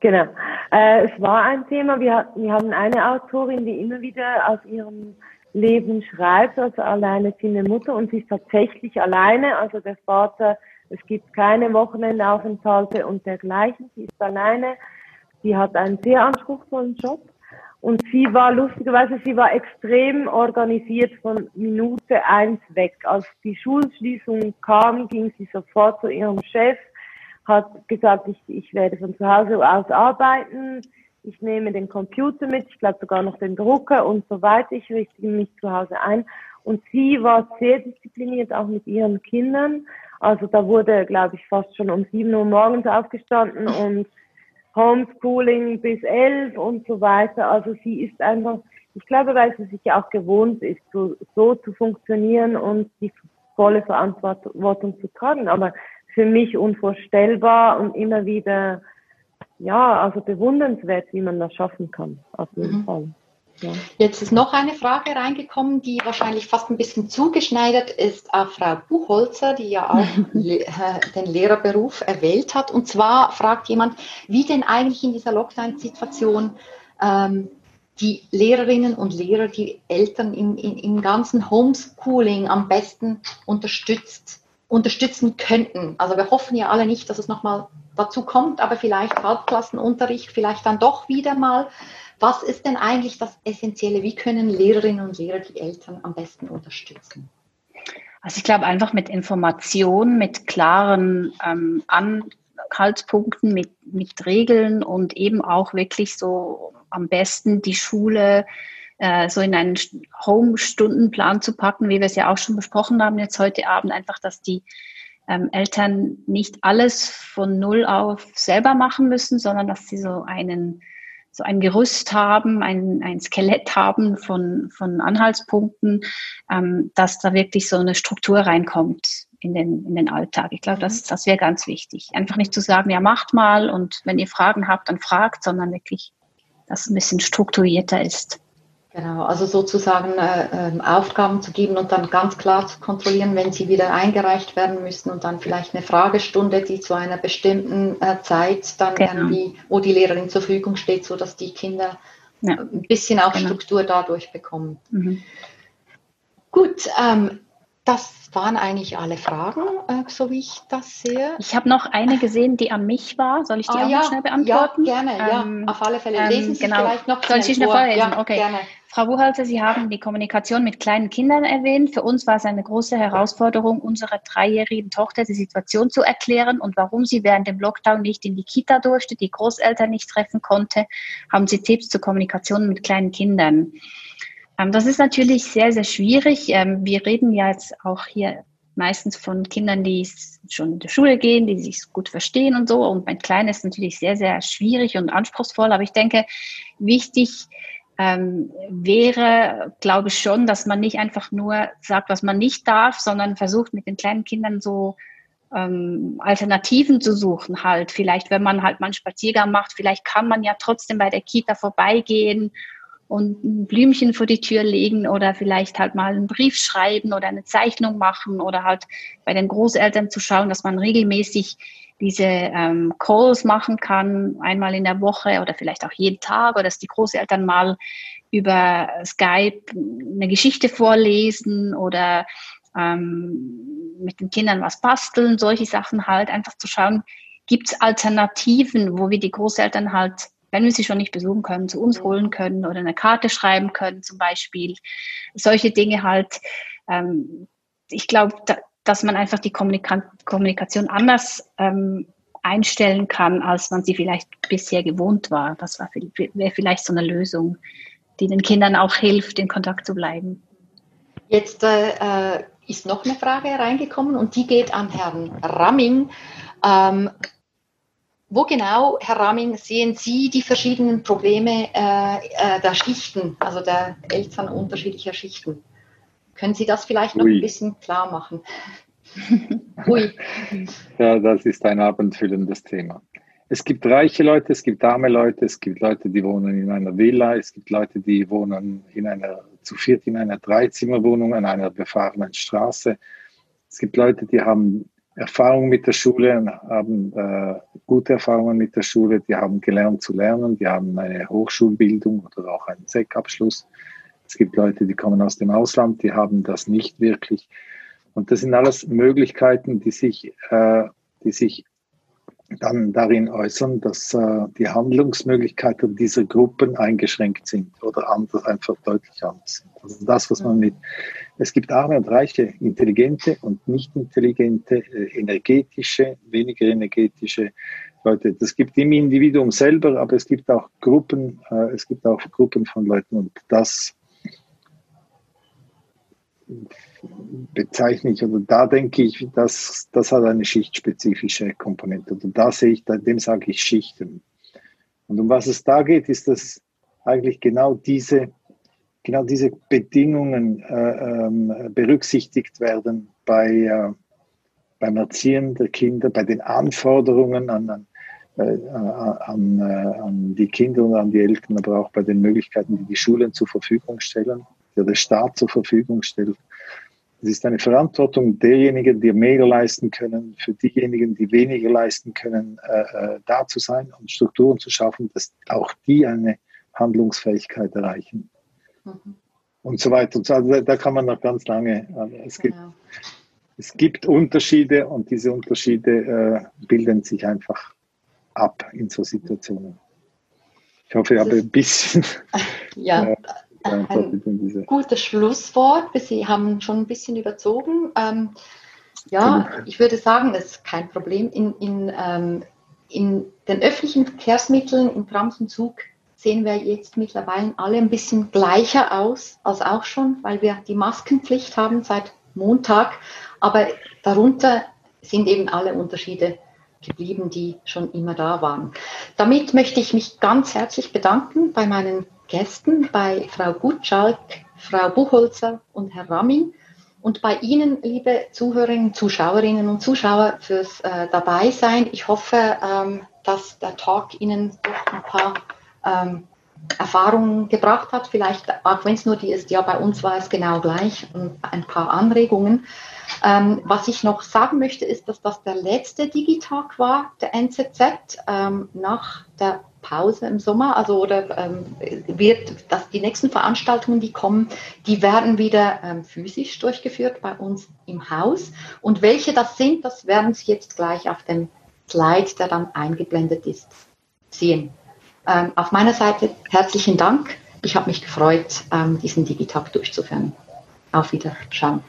Genau. Äh, es war ein Thema. Wir, wir haben eine Autorin, die immer wieder aus ihrem Leben schreibt, also alleinerziehende Mutter und sie ist tatsächlich alleine, also der Vater, es gibt keine Wochenendaufenthalte und dergleichen, sie ist alleine, sie hat einen sehr anspruchsvollen Job. Und sie war lustigerweise, sie war extrem organisiert von Minute eins weg. Als die Schulschließung kam, ging sie sofort zu ihrem Chef, hat gesagt, ich, ich werde von zu Hause aus arbeiten, ich nehme den Computer mit, ich glaube sogar noch den Drucker und so weiter, ich richte mich zu Hause ein. Und sie war sehr diszipliniert, auch mit ihren Kindern. Also da wurde, glaube ich, fast schon um sieben Uhr morgens aufgestanden und Homeschooling bis elf und so weiter. Also sie ist einfach, ich glaube, weil sie sich ja auch gewohnt ist, so, so zu funktionieren und die volle Verantwortung zu tragen. Aber für mich unvorstellbar und immer wieder, ja, also bewundernswert, wie man das schaffen kann, auf jeden mhm. Fall. Ja. Jetzt ist noch eine Frage reingekommen, die wahrscheinlich fast ein bisschen zugeschneidert ist auf Frau Buchholzer, die ja auch äh, den Lehrerberuf erwählt hat. Und zwar fragt jemand, wie denn eigentlich in dieser Lockdown-Situation ähm, die Lehrerinnen und Lehrer, die Eltern im, im, im ganzen Homeschooling am besten unterstützt, unterstützen könnten. Also wir hoffen ja alle nicht, dass es nochmal dazu kommt, aber vielleicht Halbklassenunterricht, vielleicht dann doch wieder mal. Was ist denn eigentlich das Essentielle? Wie können Lehrerinnen und Lehrer die Eltern am besten unterstützen? Also ich glaube einfach mit Information, mit klaren ähm, Anhaltspunkten, mit, mit Regeln und eben auch wirklich so am besten die Schule äh, so in einen Home-Stundenplan zu packen, wie wir es ja auch schon besprochen haben jetzt heute Abend, einfach, dass die ähm, Eltern nicht alles von Null auf selber machen müssen, sondern dass sie so einen so ein Gerüst haben, ein, ein Skelett haben von, von Anhaltspunkten, ähm, dass da wirklich so eine Struktur reinkommt in den, in den Alltag. Ich glaube, das, mhm. das wäre ganz wichtig. Einfach nicht zu sagen, ja, macht mal und wenn ihr Fragen habt, dann fragt, sondern wirklich, dass es ein bisschen strukturierter ist. Genau, also sozusagen äh, äh, Aufgaben zu geben und dann ganz klar zu kontrollieren, wenn sie wieder eingereicht werden müssen und dann vielleicht eine Fragestunde, die zu einer bestimmten äh, Zeit dann genau. irgendwie, wo die Lehrerin zur Verfügung steht, so dass die Kinder ja. ein bisschen auch genau. Struktur dadurch bekommen. Mhm. Gut, ähm, das waren eigentlich alle Fragen, äh, so wie ich das sehe. Ich habe noch eine gesehen, die an mich war. Soll ich die ah, auch ja, noch schnell beantworten? Ja, gerne, ähm, ja, auf alle Fälle. Lesen ähm, Sie genau. vielleicht noch Soll ich schnell vorlesen? Ja, okay. Gerne. Frau Buchhalter, Sie haben die Kommunikation mit kleinen Kindern erwähnt. Für uns war es eine große Herausforderung, unserer dreijährigen Tochter die Situation zu erklären und warum sie während dem Lockdown nicht in die Kita durfte, die Großeltern nicht treffen konnte. Haben Sie Tipps zur Kommunikation mit kleinen Kindern? Ähm, das ist natürlich sehr, sehr schwierig. Ähm, wir reden ja jetzt auch hier meistens von Kindern, die schon in die Schule gehen, die sich gut verstehen und so. Und mein Kleines ist natürlich sehr, sehr schwierig und anspruchsvoll. Aber ich denke, wichtig ähm, wäre, glaube ich schon, dass man nicht einfach nur sagt, was man nicht darf, sondern versucht mit den kleinen Kindern so ähm, Alternativen zu suchen halt. Vielleicht, wenn man halt mal einen Spaziergang macht, vielleicht kann man ja trotzdem bei der Kita vorbeigehen und ein Blümchen vor die Tür legen oder vielleicht halt mal einen Brief schreiben oder eine Zeichnung machen oder halt bei den Großeltern zu schauen, dass man regelmäßig diese ähm, Calls machen kann, einmal in der Woche oder vielleicht auch jeden Tag oder dass die Großeltern mal über Skype eine Geschichte vorlesen oder ähm, mit den Kindern was basteln, solche Sachen halt, einfach zu schauen, gibt es Alternativen, wo wir die Großeltern halt, wenn wir sie schon nicht besuchen können, zu uns holen können oder eine Karte schreiben können zum Beispiel. Solche Dinge halt. Ähm, ich glaube, dass man einfach die Kommunika Kommunikation anders ähm, einstellen kann, als man sie vielleicht bisher gewohnt war. Das wäre vielleicht so eine Lösung, die den Kindern auch hilft, in Kontakt zu bleiben. Jetzt äh, ist noch eine Frage reingekommen und die geht an Herrn Ramming. Ähm, wo genau, Herr Ramming, sehen Sie die verschiedenen Probleme äh, äh, der Schichten, also der Eltern unterschiedlicher Schichten? Können Sie das vielleicht noch Ui. ein bisschen klar machen? Ui. Ja, das ist ein abendfüllendes Thema. Es gibt reiche Leute, es gibt arme Leute, es gibt Leute, die wohnen in einer Villa, es gibt Leute, die wohnen in einer, zu viert in einer Dreizimmerwohnung an einer befahrenen Straße. Es gibt Leute, die haben Erfahrung mit der Schule, haben äh, gute Erfahrungen mit der Schule, die haben gelernt zu lernen, die haben eine Hochschulbildung oder auch einen SEC-Abschluss. Es gibt Leute, die kommen aus dem Ausland, die haben das nicht wirklich. Und das sind alles Möglichkeiten, die sich, äh, die sich dann darin äußern, dass äh, die Handlungsmöglichkeiten dieser Gruppen eingeschränkt sind oder anders, einfach deutlich anders sind. Also das, was man mit, es gibt arme und reiche, intelligente und nicht intelligente, äh, energetische, weniger energetische Leute. Das gibt im Individuum selber, aber es gibt auch Gruppen, äh, es gibt auch Gruppen von Leuten und das bezeichne ich oder da denke ich, dass das hat eine schichtspezifische Komponente oder da sehe ich, dem sage ich Schichten. Und um was es da geht, ist, dass eigentlich genau diese, genau diese Bedingungen äh, äh, berücksichtigt werden bei, äh, beim Erziehen der Kinder, bei den Anforderungen an, an, äh, an, äh, an die Kinder und an die Eltern, aber auch bei den Möglichkeiten, die die Schulen zur Verfügung stellen, die der Staat zur Verfügung stellt. Es ist eine Verantwortung derjenigen, die mehr leisten können, für diejenigen, die weniger leisten können, äh, äh, da zu sein und Strukturen zu schaffen, dass auch die eine Handlungsfähigkeit erreichen. Mhm. Und so weiter. Und so, also da kann man noch ganz lange. Es gibt, genau. es gibt Unterschiede und diese Unterschiede äh, bilden sich einfach ab in so Situationen. Ich hoffe, ich habe ein bisschen. Ja, äh, ein gutes Schlusswort. Sie haben schon ein bisschen überzogen. Ähm, ja, ich würde sagen, das ist kein Problem. In, in, ähm, in den öffentlichen Verkehrsmitteln, im Trams und Zug, sehen wir jetzt mittlerweile alle ein bisschen gleicher aus als auch schon, weil wir die Maskenpflicht haben seit Montag. Aber darunter sind eben alle Unterschiede geblieben, die schon immer da waren. Damit möchte ich mich ganz herzlich bedanken bei meinen Gästen, bei Frau Gutschalk, Frau Buchholzer und Herr Ramin und bei Ihnen, liebe Zuhörerinnen, Zuschauerinnen und Zuschauer, fürs äh, Dabeisein. Ich hoffe, ähm, dass der Talk Ihnen doch ein paar ähm, Erfahrungen gebracht hat. Vielleicht, auch wenn es nur die ist, ja, bei uns war es genau gleich und ein paar Anregungen. Ähm, was ich noch sagen möchte, ist, dass das der letzte Digitag war, der NZZ, ähm, nach der Pause im Sommer, also oder ähm, wird, dass die nächsten Veranstaltungen, die kommen, die werden wieder ähm, physisch durchgeführt bei uns im Haus. Und welche das sind, das werden Sie jetzt gleich auf dem Slide, der dann eingeblendet ist, sehen. Ähm, auf meiner Seite herzlichen Dank. Ich habe mich gefreut, ähm, diesen Digitag durchzuführen. Auf Wiederschauen.